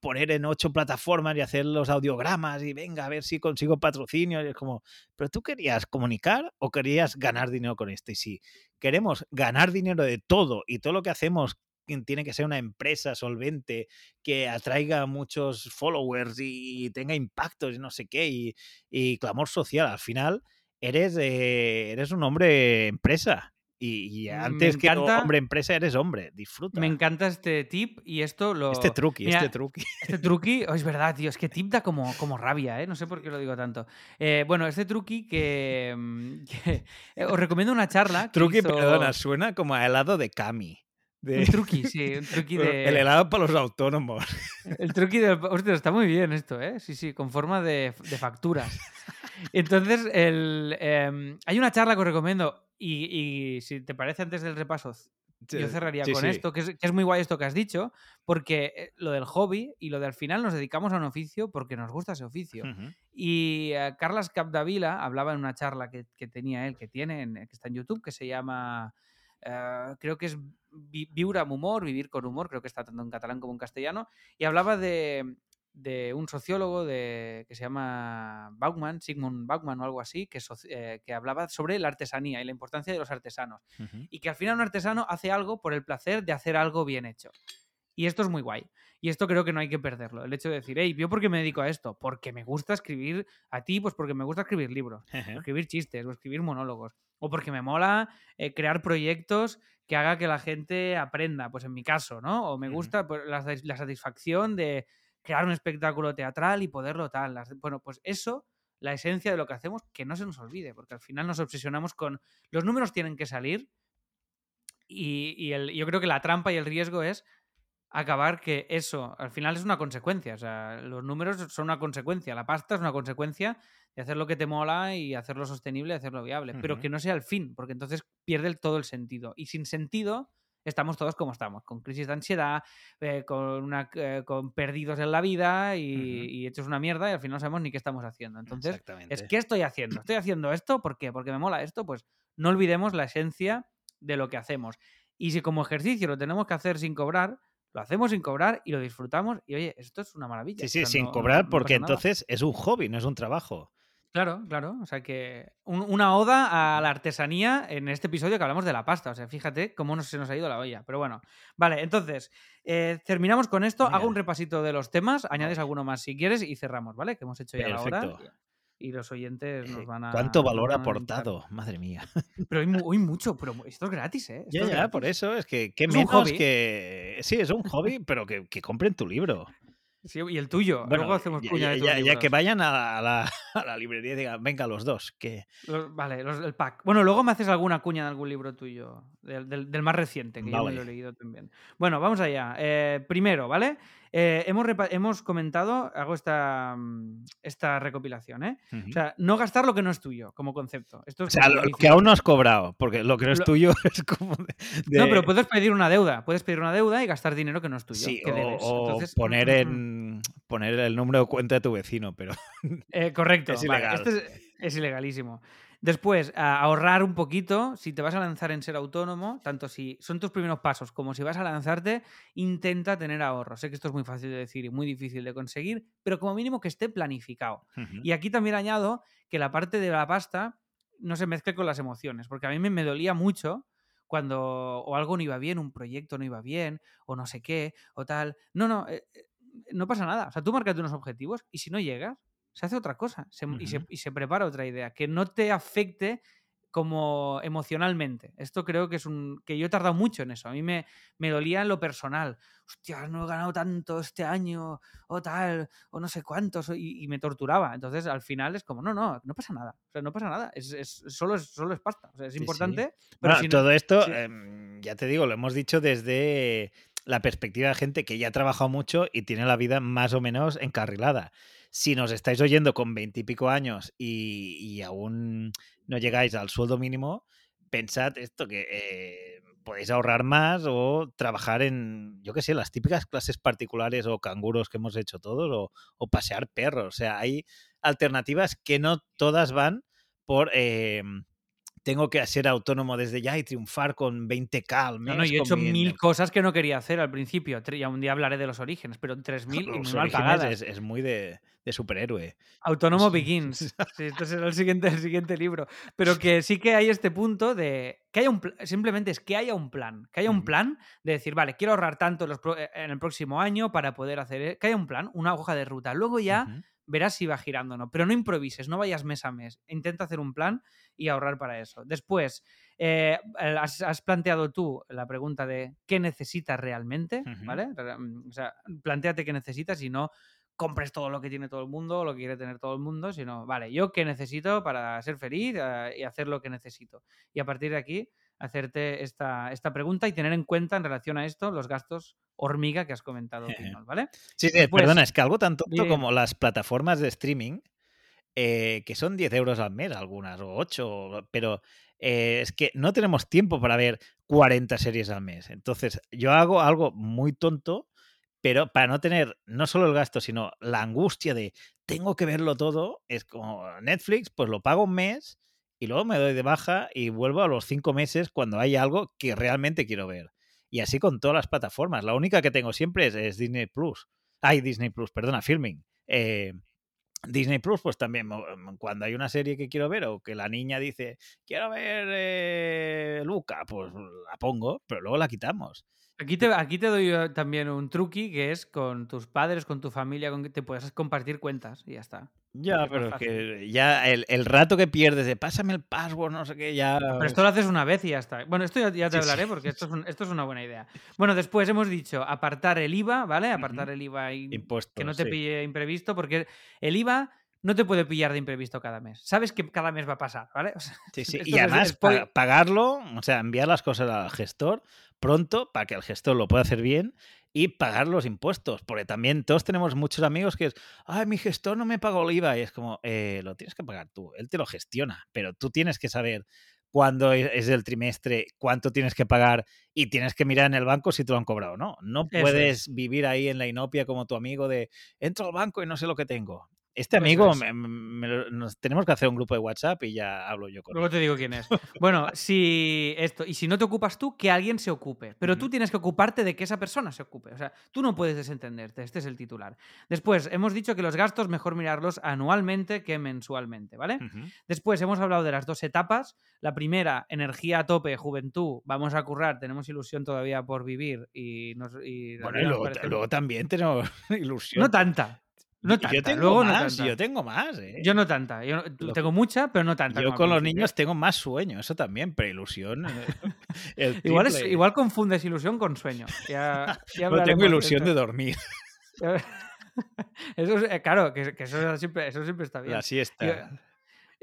poner en ocho plataformas y hacer los audiogramas y venga a ver si consigo patrocinio. Y es como, pero tú querías comunicar o querías ganar dinero con esto. Y si queremos ganar dinero de todo y todo lo que hacemos tiene que ser una empresa solvente que atraiga muchos followers y, tenga impactos y no sé qué, y, clamor social. Al final, eres, eh, eres un hombre empresa. Y, antes que hombre empresa eres hombre, disfruta. Me encanta este tip y esto lo. Este truqui, este truqui. Este truqui, oh, es verdad, tío, es que tip da como, como rabia, ¿eh? No sé por qué lo digo tanto. Eh, bueno, este truqui que. Mm, eh, os recomiendo una charla. truqui, perdona, suena como a helado de Cami. De- Un truqui, sí, un truqui de... El helado para los autónomos. El truqui del... Hostia, está muy bien esto, ¿eh? Sí, sí, con forma de, de facturas. Entonces, el, em, hay una charla que os recomiendo y, y si te parece antes del repaso, yo cerraría Sí, con sí. esto, que es, que es muy guay esto que has dicho, porque eh, lo del hobby y lo de al final nos dedicamos a un oficio porque nos gusta ese oficio. Ujú. Y eh, Carlas Capdavila hablaba en una charla que, que tenía él, que tiene, en- que está en YouTube, que se llama, eh, creo que es Vi- Viure amb humor, vivir con humor, creo que está tanto en catalán como en castellano, y hablaba de, de un sociólogo de, que se llama Bauman, Sigmund Bauman o algo así, que, soci- eh, que hablaba sobre la artesanía y la importancia de los artesanos. Ujú. Y que al final un artesano hace algo por el placer de hacer algo bien hecho. Y esto es muy guay. Y esto creo que no hay que perderlo. El hecho de decir, hey, ¿yo por qué me dedico a esto? Porque me gusta escribir a ti, pues porque me gusta escribir libros, o escribir chistes, o escribir monólogos. O porque me mola eh, crear proyectos que haga que la gente aprenda, pues en mi caso, ¿no? O me gusta pues, la, satis- la satisfacción de crear un espectáculo teatral y poderlo tal. las- Bueno, pues eso, la esencia de lo que hacemos, que no se nos olvide, porque al final nos obsesionamos con los números tienen que salir y, y el- yo creo que la trampa y el riesgo es acabar que eso al final es una consecuencia. O sea, los números son una consecuencia, la pasta es una consecuencia de hacer lo que te mola y hacerlo sostenible y hacerlo viable, pero que no sea el fin, porque entonces pierde todo el sentido. Y sin sentido estamos todos como estamos, con crisis de ansiedad, eh, con, una, eh, con perdidos en la vida y, hechos una mierda y al final no sabemos ni qué estamos haciendo. Entonces, es ¿qué estoy haciendo? ¿Estoy haciendo esto? ¿Por qué? Porque me mola esto. Pues no olvidemos la esencia de lo que hacemos. Y si como ejercicio lo tenemos que hacer sin cobrar, lo hacemos sin cobrar y lo disfrutamos. Y oye, esto es una maravilla. Sí, o sí, sea, sin no- cobrar, no porque entonces es un hobby, no es un trabajo. Claro, claro. O sea que un- una oda a la artesanía en este episodio que hablamos de la pasta. O sea, fíjate cómo nos, se nos ha ido la olla. Pero bueno, vale, entonces, eh, terminamos con esto. Hago un repasito de los temas, añades alguno más si quieres y cerramos, ¿vale? Que hemos hecho ya la hora. Y los oyentes nos Eh, van a. ¿Cuánto valor a aportado? Madre mía. Pero hay, hay mucho, pero esto es gratis, ¿eh? Esto Ya, ya, gratis. por eso es que qué Es menos que. Sí, es un hobby, pero que, que compren tu libro. Sí, y el tuyo. Bueno, Luego hacemos cuña de ya- ya- que vayan a la, a la librería y digan, venga, los dos. Que... Los- vale, los del pack. Bueno, luego me haces alguna cuña de algún libro tuyo, del, del- del más reciente, que yo me Vale. lo he leído también. Bueno, vamos allá. Eh, primero, ¿vale? Eh, hemos, hemos comentado, hago esta, mm, esta recopilación, ¿eh? O sea, no gastar lo que no es tuyo, como concepto. Esto O sea, lo que aún no has cobrado, porque lo que no es Lo- tuyo es como de... No, pero puedes pedir una deuda. Puedes pedir una deuda y gastar dinero que no es tuyo. Sí, que o, debes. Entonces, poner mm, mm, mm. en poner el número de cuenta de tu vecino, pero Eh, correcto. Es vale, ilegal. esto es, es ilegalísimo. Después, ahorrar un poquito. Si te vas a lanzar en ser autónomo, tanto si son tus primeros pasos como si vas a lanzarte, intenta tener ahorro. Sé que esto es muy fácil de decir y muy difícil de conseguir, pero como mínimo que esté planificado. Y aquí también añado que la parte de la pasta no se mezcle con las emociones, porque a mí me, me dolía mucho cuando o algo no iba bien, un proyecto no iba bien, o no sé qué, o tal. No, no, eh, eh, no pasa nada. O sea, tú marcas unos objetivos y si no llegas, se hace otra cosa se- y, se, y se prepara otra idea, que no te afecte como emocionalmente. Esto creo que es un... que yo he tardado mucho en eso. A mí me, me dolía en lo personal. Hostia, no he ganado tanto este año, o tal, o no sé cuántos, y, y me torturaba. Entonces, al final es como, no, no, no pasa nada. O sea, no pasa nada. Es, es- solo, es, solo es pasta. O sea, es Sí, sí. importante, pero Bueno, si no- todo esto, sí. em, ya te digo, lo hemos dicho desde la perspectiva de gente que ya ha trabajado mucho y tiene la vida más o menos encarrilada. Si nos estáis oyendo con veintipico años y, aún no llegáis al sueldo mínimo, pensad esto, que eh, podéis ahorrar más o trabajar en, yo qué sé, las típicas clases particulares o canguros que hemos hecho todos o, o pasear perros. O sea, hay alternativas que no todas van por... em, tengo que ser autónomo desde ya y triunfar con 20k al mes. No, no, yo he hecho mi- mil cosas que no quería hacer al principio. Ya un día hablaré de los orígenes, pero 3.000 y muy mal pagadas. es, es muy de, de superhéroe. Autónomo. Begins. Sí, este será el siguiente, el siguiente libro. Pero que sí que hay este punto de que haya un pl- simplemente es que haya un plan. Que haya un plan de decir, vale, quiero ahorrar tanto en los pro- en el próximo año para poder hacer. e-". Que haya un plan, una hoja de ruta. Luego ya. Verás si va girando o no. Pero no improvises, no vayas mes a mes. Intenta hacer un plan y ahorrar para eso. Después, eh, has, has planteado tú la pregunta de qué necesitas realmente. ¿vale? Mm, O sea, planteate qué necesitas y no compres todo lo que tiene todo el mundo o lo que quiere tener todo el mundo, sino, vale, yo qué necesito para ser feliz eh, y hacer lo que necesito. Y a partir de aquí hacerte esta, esta pregunta y tener en cuenta en relación a esto los gastos hormiga que has comentado, Pinol, ¿vale? Sí, sí, Después- perdona, es que algo tan tonto como las plataformas de streaming, eh, que son 10 euros al mes algunas, o 8, pero eh, es que no tenemos tiempo para ver 40 series al mes. Entonces, yo hago algo muy tonto, pero para no tener no solo el gasto, sino la angustia de tengo que verlo todo, es como Netflix, pues lo pago un mes y luego me doy de baja y vuelvo a los cinco meses cuando hay algo que realmente quiero ver. Y así con todas las plataformas. La única que tengo siempre es, Disney Plus. Ay, Disney Plus, perdona, Filming. Eh, Disney Plus, pues también mo- cuando hay una serie que quiero ver o que la niña dice, quiero ver eh, Luca, pues la pongo, pero luego la quitamos. Aquí te, aquí te doy yo también un truqui que es con tus padres, con tu familia, con que te puedes compartir cuentas y ya está. Ya, pero es que ya el, el rato que pierdes de pásame el password, no sé qué, ya. Pero esto lo haces una vez y ya está. Bueno, esto ya, ya te Sí, hablaré porque esto es, un- esto es una buena idea. Bueno, después hemos dicho apartar el IVA, ¿vale? Apartar el IVA y que no te sí. pille imprevisto porque el IVA no te puede pillar de imprevisto cada mes. Sabes que cada mes va a pasar, ¿vale? O sea, Sí, sí. Y además pagarlo, o sea, enviar las cosas al gestor pronto para que el gestor lo pueda hacer bien y pagar los impuestos. Porque también todos tenemos muchos amigos que es, ay, mi gestor no me pagó el IVA. Y es como, "Eh, lo tienes que pagar tú. Él te lo gestiona, pero tú tienes que saber cuándo e- es el trimestre, cuánto tienes que pagar y tienes que mirar en el banco si te lo han cobrado o no. No puedes vivir ahí en la inopia como tu amigo de, entro al banco y no sé lo que tengo. Este amigo, me- me nos tenemos que hacer un grupo de WhatsApp y ya hablo yo con él. Luego te digo quién es. Bueno, si esto, y si no te ocupas tú, que alguien se ocupe. Pero tú tienes que ocuparte de que esa persona se ocupe. O sea, tú no puedes desentenderte. Este es el titular. Después, hemos dicho que los gastos mejor mirarlos anualmente que mensualmente, ¿vale? Después hemos hablado de las dos etapas. La primera, energía a tope, juventud, vamos a currar, tenemos ilusión todavía por vivir y nos... y Bueno, y parece- luego también tenemos ilusión. No tanta. No tanta. Yo tengo luego no más, tanta. yo tengo más, ¿eh? Yo no tanta. Yo no- tengo mucha, pero no tanta. Yo con los niños tengo más sueño, eso también, pero ilusión. eh, Igual, es- igual confundes ilusión con sueño. Ya, hablaremos tengo ilusión de dormir, Eso es- eh, claro, que, que eso, siempre, eso siempre está bien. la siesta. Yo-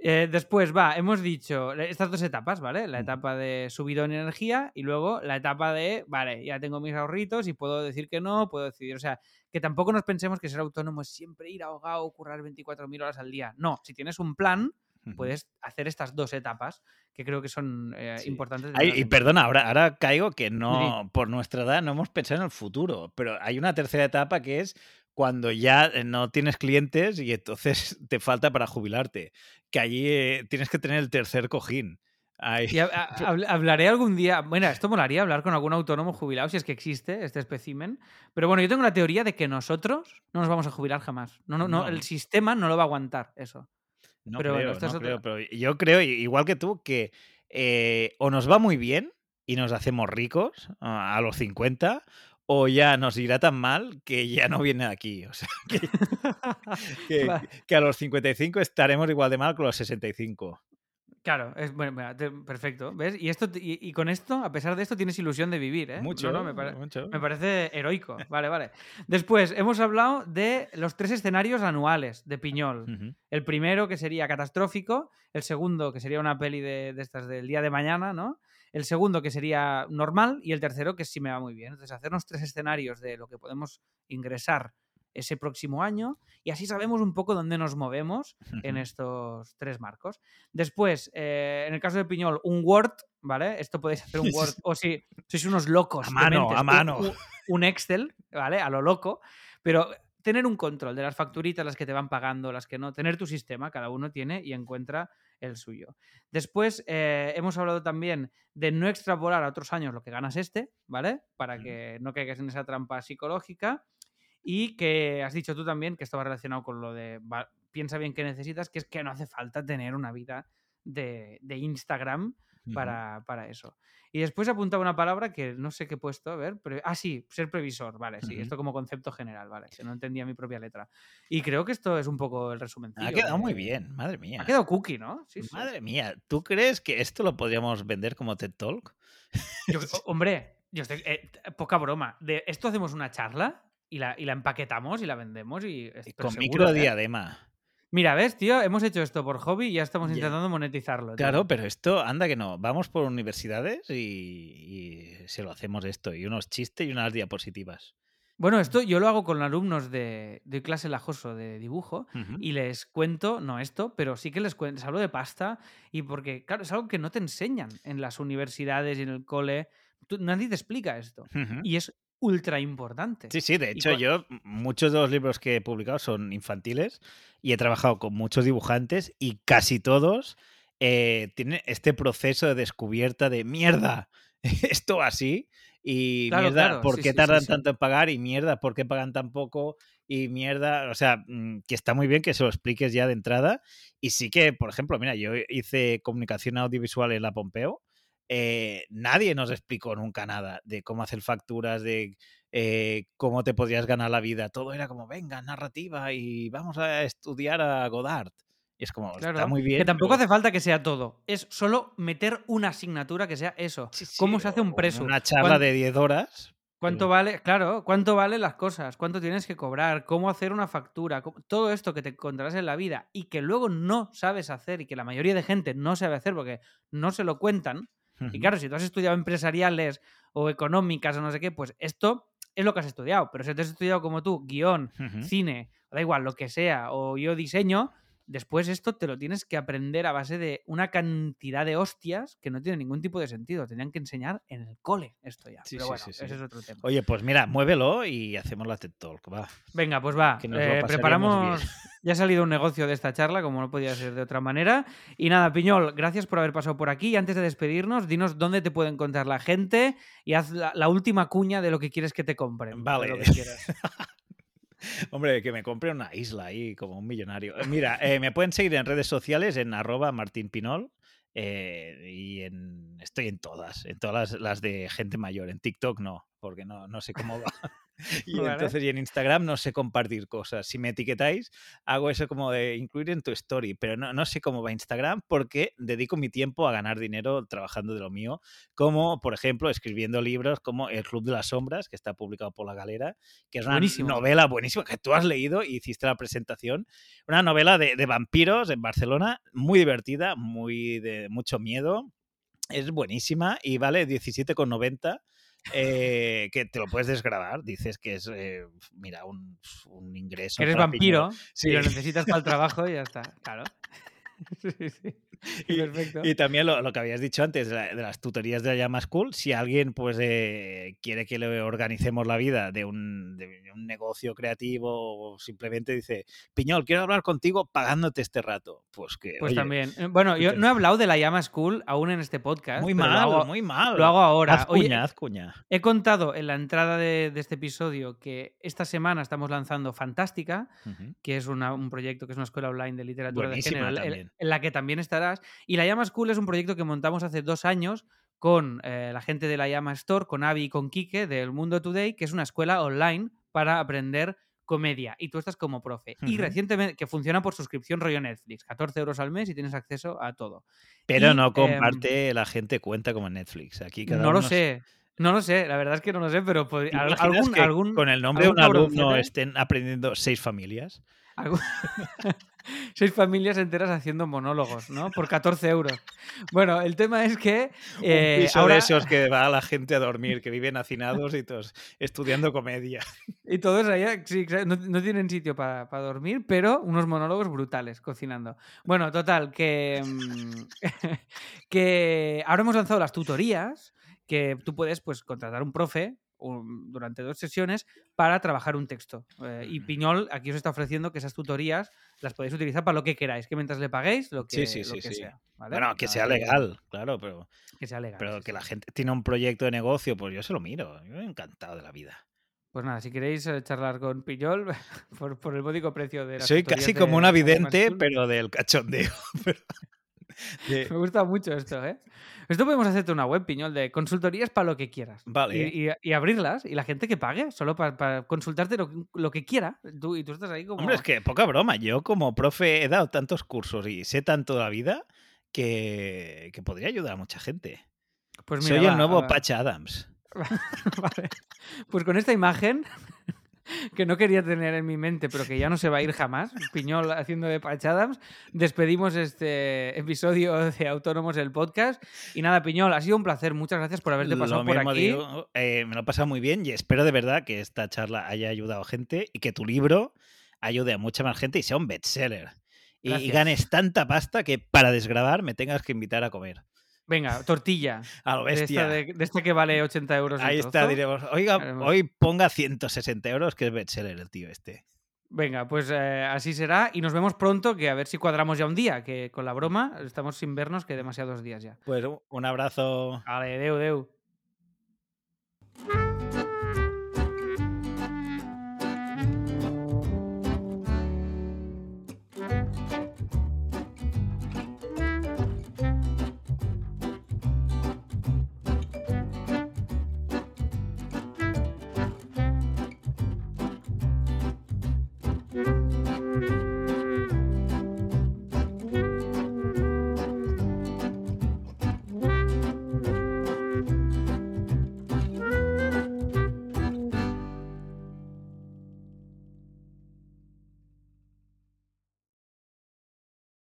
Eh, después va, hemos dicho eh, estas dos etapas, ¿vale? La etapa de subidón en energía y luego la etapa de, vale, ya tengo mis ahorritos y puedo decir que no, puedo decidir. O sea, que tampoco nos pensemos que ser autónomo es siempre ir ahogado, currar 24.000 horas al día. No, si tienes un plan, puedes hacer estas dos etapas que creo que son eh, Sí. importantes. de Ay, tener y perdona, ahora, ahora caigo que no, por nuestra edad, no hemos pensado en el futuro, pero hay una tercera etapa que es cuando ya eh, no tienes clientes y entonces te falta para jubilarte, que allí eh, tienes que tener el tercer cojín. Y ha- ha- habl- hablaré algún día. Bueno, esto molaría hablar con algún autónomo jubilado, si es que existe este espécimen. Pero bueno, yo tengo la teoría de que nosotros no nos vamos a jubilar jamás. No, no, no, el sistema no lo va a aguantar eso. No Pero bueno, creo, es no creo, pero yo creo, igual que tú, que eh, o nos va muy bien y nos hacemos ricos ah, a los 50, o ya nos irá tan mal que ya no viene aquí. O sea, que, que- Vale. que a los 55 estaremos igual de mal que a los 65. Claro, es bueno, perfecto. ¿Ves? Y, esto, y, y con esto, a pesar de esto, tienes ilusión de vivir, ¿eh? Mucho, No, no, me, pare- mucho. me parece heroico. Vale, vale. Después, hemos hablado de los tres escenarios anuales de Piñol. El primero que sería catastrófico, el segundo que sería una peli de, de estas del día de mañana, ¿no? El segundo que sería normal y el tercero que sí me va muy bien. Entonces, hacernos tres escenarios de lo que podemos ingresar ese próximo año y así sabemos un poco dónde nos movemos en estos tres marcos. Después, eh, en el caso de Piñol, un Word, ¿vale? Esto podéis hacer un Word o si sois unos locos. A mano, a mano. Un, un Excel, ¿vale? A lo loco, pero tener un control de las facturitas, las que te van pagando, las que no, tener tu sistema, cada uno tiene y encuentra el suyo. Después, eh, hemos hablado también de no extrapolar a otros años lo que ganas este, ¿vale? Para que no caigas en esa trampa psicológica. Y que has dicho tú también que esto va relacionado con lo de va- piensa bien qué necesitas, que es que no hace falta tener una vida de, de Instagram Para, para eso. Y después apuntaba una palabra que no sé qué he puesto, a ver. pre- ah, sí, ser previsor, vale, sí, esto como concepto general, vale, que no entendía mi propia letra. Y creo que esto es un poco el resumen. Ha quedado muy bien, madre mía. Ha quedado cookie, ¿no? Sí, sí. Madre mía, ¿tú crees que esto lo podríamos vender como TED Talk? Yo- hombre, yo estoy, eh, poca broma. De esto hacemos una charla y la, y la empaquetamos y la vendemos y estoy Con seguro, micro ¿eh? Mira, ves, tío, hemos hecho esto por hobby y ya estamos intentando monetizarlo. tío. Claro, pero esto, anda que no. Vamos por universidades y, y se lo hacemos esto. Y unos chistes y unas diapositivas. Bueno, esto yo lo hago con alumnos de, de clase lajoso de dibujo y les cuento, no esto, pero sí que les, cuento, les hablo de pasta y porque, claro, es algo que no te enseñan en las universidades y en el cole. Tú- nadie te explica esto y es ultra importante. Sí, sí, de hecho yo muchos de los libros que he publicado son infantiles y he trabajado con muchos dibujantes y casi todos eh, tienen este proceso de descubierta de mierda, esto así y Claro, mierda, claro, ¿por qué sí, tardan sí. tanto en pagar? Y mierda, ¿por qué pagan tan poco? Y mierda, o sea, mm, que está muy bien que se lo expliques ya de entrada. Y sí que, por ejemplo, mira, yo hice comunicación audiovisual en la Pompeo. Eh, nadie nos explicó nunca nada de cómo hacer facturas, de eh, cómo te podrías ganar la vida. Todo era como, venga, narrativa y vamos a estudiar a Godard. Y es como, está muy bien. que tampoco pero- hace falta que sea todo. Es solo meter una asignatura que sea eso. Sí, sí, ¿Cómo se hace un preso? Una charla ¿Cuán- de 10 horas. ¿Cuánto vale? Claro, ¿cuánto valen las cosas? ¿Cuánto tienes que cobrar? ¿Cómo hacer una factura? ¿Cómo- Todo esto que te encontrarás en la vida y que luego no sabes hacer y que la mayoría de gente no sabe hacer porque no se lo cuentan. Y claro, si tú has estudiado empresariales o económicas o no sé qué, pues esto es lo que has estudiado. Pero si te has estudiado como tú, guion, cine, da igual, lo que sea, o yo diseño, después esto te lo tienes que aprender a base de una cantidad de hostias que no tiene ningún tipo de sentido. Tenían que enseñar en el cole esto ya. Sí, Pero bueno, sí, sí. ese es otro tema. Oye, pues mira, muévelo y hacemos la TED Talk, va. Venga, pues va. Que nos lo eh, preparamos. bien. Ya ha salido un negocio de esta charla, como no podía ser de otra manera. Y nada, Piñol, gracias por haber pasado por aquí. Y antes de despedirnos, dinos dónde te puede encontrar la gente y haz la, la última cuña de lo que quieres que te compren. de Vale. lo que quieras. Hombre, que me compre una isla ahí como un millonario. Eh, Mira, eh, me pueden seguir en redes sociales en arroba martinpinol eh, y en, estoy en todas, en todas las, las de gente mayor. En TikTok no, porque no, no sé cómo va. Y Vale. entonces, y en Instagram no sé compartir cosas. Si me etiquetáis, hago eso como de incluir en tu story, pero no, no sé cómo va Instagram porque dedico mi tiempo a ganar dinero trabajando de lo mío, como por ejemplo escribiendo libros como El Club de las Sombras, que está publicado por La Galera, que es una Buenísimo. novela buenísima que tú has leído y hiciste la presentación. Una novela de, de vampiros en Barcelona, muy divertida, muy de mucho miedo. Es buenísima y vale 17,90. Eh, que te lo puedes desgrabar, dices que es, eh, mira, un, un ingreso. Que eres vampiro Sí. y lo necesitas para el trabajo y ya está. Claro. Sí, sí. Y- Perfecto. Y también lo, lo que habías dicho antes de, la- de las tutorías de la llama school, si alguien pues eh, quiere que le organicemos la vida de un, de un negocio creativo o simplemente dice, Piñol, quiero hablar contigo pagándote este rato, pues que Pues oye, también. Eh, Bueno, yo no he hablado de la llama school aún en este podcast. muy mal, hago- muy mal. Lo hago ahora. Haz Oye, cuña, haz cuña. He contado en la entrada de, de este episodio que esta semana estamos lanzando Fantástica, que es una- un proyecto que es una escuela online de literatura de género. En la que también estarás. Y La Llama School es un proyecto que montamos hace dos años con eh, la gente de La Llama Store, con Avi y con Quique del Mundo Today, que es una escuela online para aprender comedia. Y tú estás como profe. Y recientemente, que funciona por suscripción rollo Netflix, 14 euros al mes y tienes acceso a todo. Pero y, no em, comparte la gente cuenta como Netflix. Aquí cada No lo sé. No lo sé, la verdad es que no lo sé, pero ¿Te podría- al- imaginas algún, algún, con el nombre de un alumno estén aprendiendo seis familias. algún- seis familias enteras haciendo monólogos, ¿no? Por 14 euros. Bueno, el tema es que eh, un piso ahora de esos que va a la gente a dormir, que viven hacinados y todos estudiando comedia. y todos allá sí, no, no tienen sitio para dormir, pero unos monólogos brutales cocinando. Bueno, total, que, mm, que ahora hemos lanzado las tutorías, que tú puedes pues contratar un profe un- durante dos sesiones para trabajar un texto. Eh, y. Piñol aquí os está ofreciendo que esas tutorías las podéis utilizar para lo que queráis, que mientras le paguéis, lo que, Sí, sí, lo sí, que sí. sea. ¿vale? Bueno, que sea legal, claro, pero, Que sea legal. pero sí, que sí. la gente tiene un proyecto de negocio, pues yo se lo miro. Yo encantado de la vida. Pues nada, si queréis eh, charlar con Piñol por, por el módico precio de las Soy casi como la Llama vidente, pero del cachondeo. pero de- Me gusta mucho esto, ¿eh? Esto podemos hacerte una web, Piñol, de consultorías para lo que quieras. Vale. Y, y- y abrirlas y la gente que pague solo para, consultarte lo, que- lo que quiera. Tú, y tú estás ahí como... Hombre, es que poca broma. Yo como profe he dado tantos cursos y sé tanto de la vida que, que podría ayudar a mucha gente. Pues mira, Soy va, el nuevo. Patch Adams. Vale. Pues con esta imagen que no quería tener en mi mente, pero que ya no se va a ir jamás, Piñol haciendo de Patch Adams, despedimos este episodio de Autónomos del podcast. Y nada, Piñol, ha sido un placer. Muchas gracias por haberte pasado Lo por aquí. digo, eh, me lo he pasado muy bien y espero de verdad que esta charla haya ayudado a gente y que tu libro ayude a mucha más gente y sea un bestseller. Y, y ganes tanta pasta que para desgrabar me tengas que invitar a comer. Venga, tortilla. A lo De esta, bestia. de, de esta que vale 80 euros. Ahí está, diremos. Oiga, hoy ponga 160 euros, que es bestseller el tío este. Venga, pues eh, así será. Y nos vemos pronto, que a ver si cuadramos ya un día, que con la broma estamos sin vernos que demasiados días ya. Pues un abrazo. Vale, deu, deu.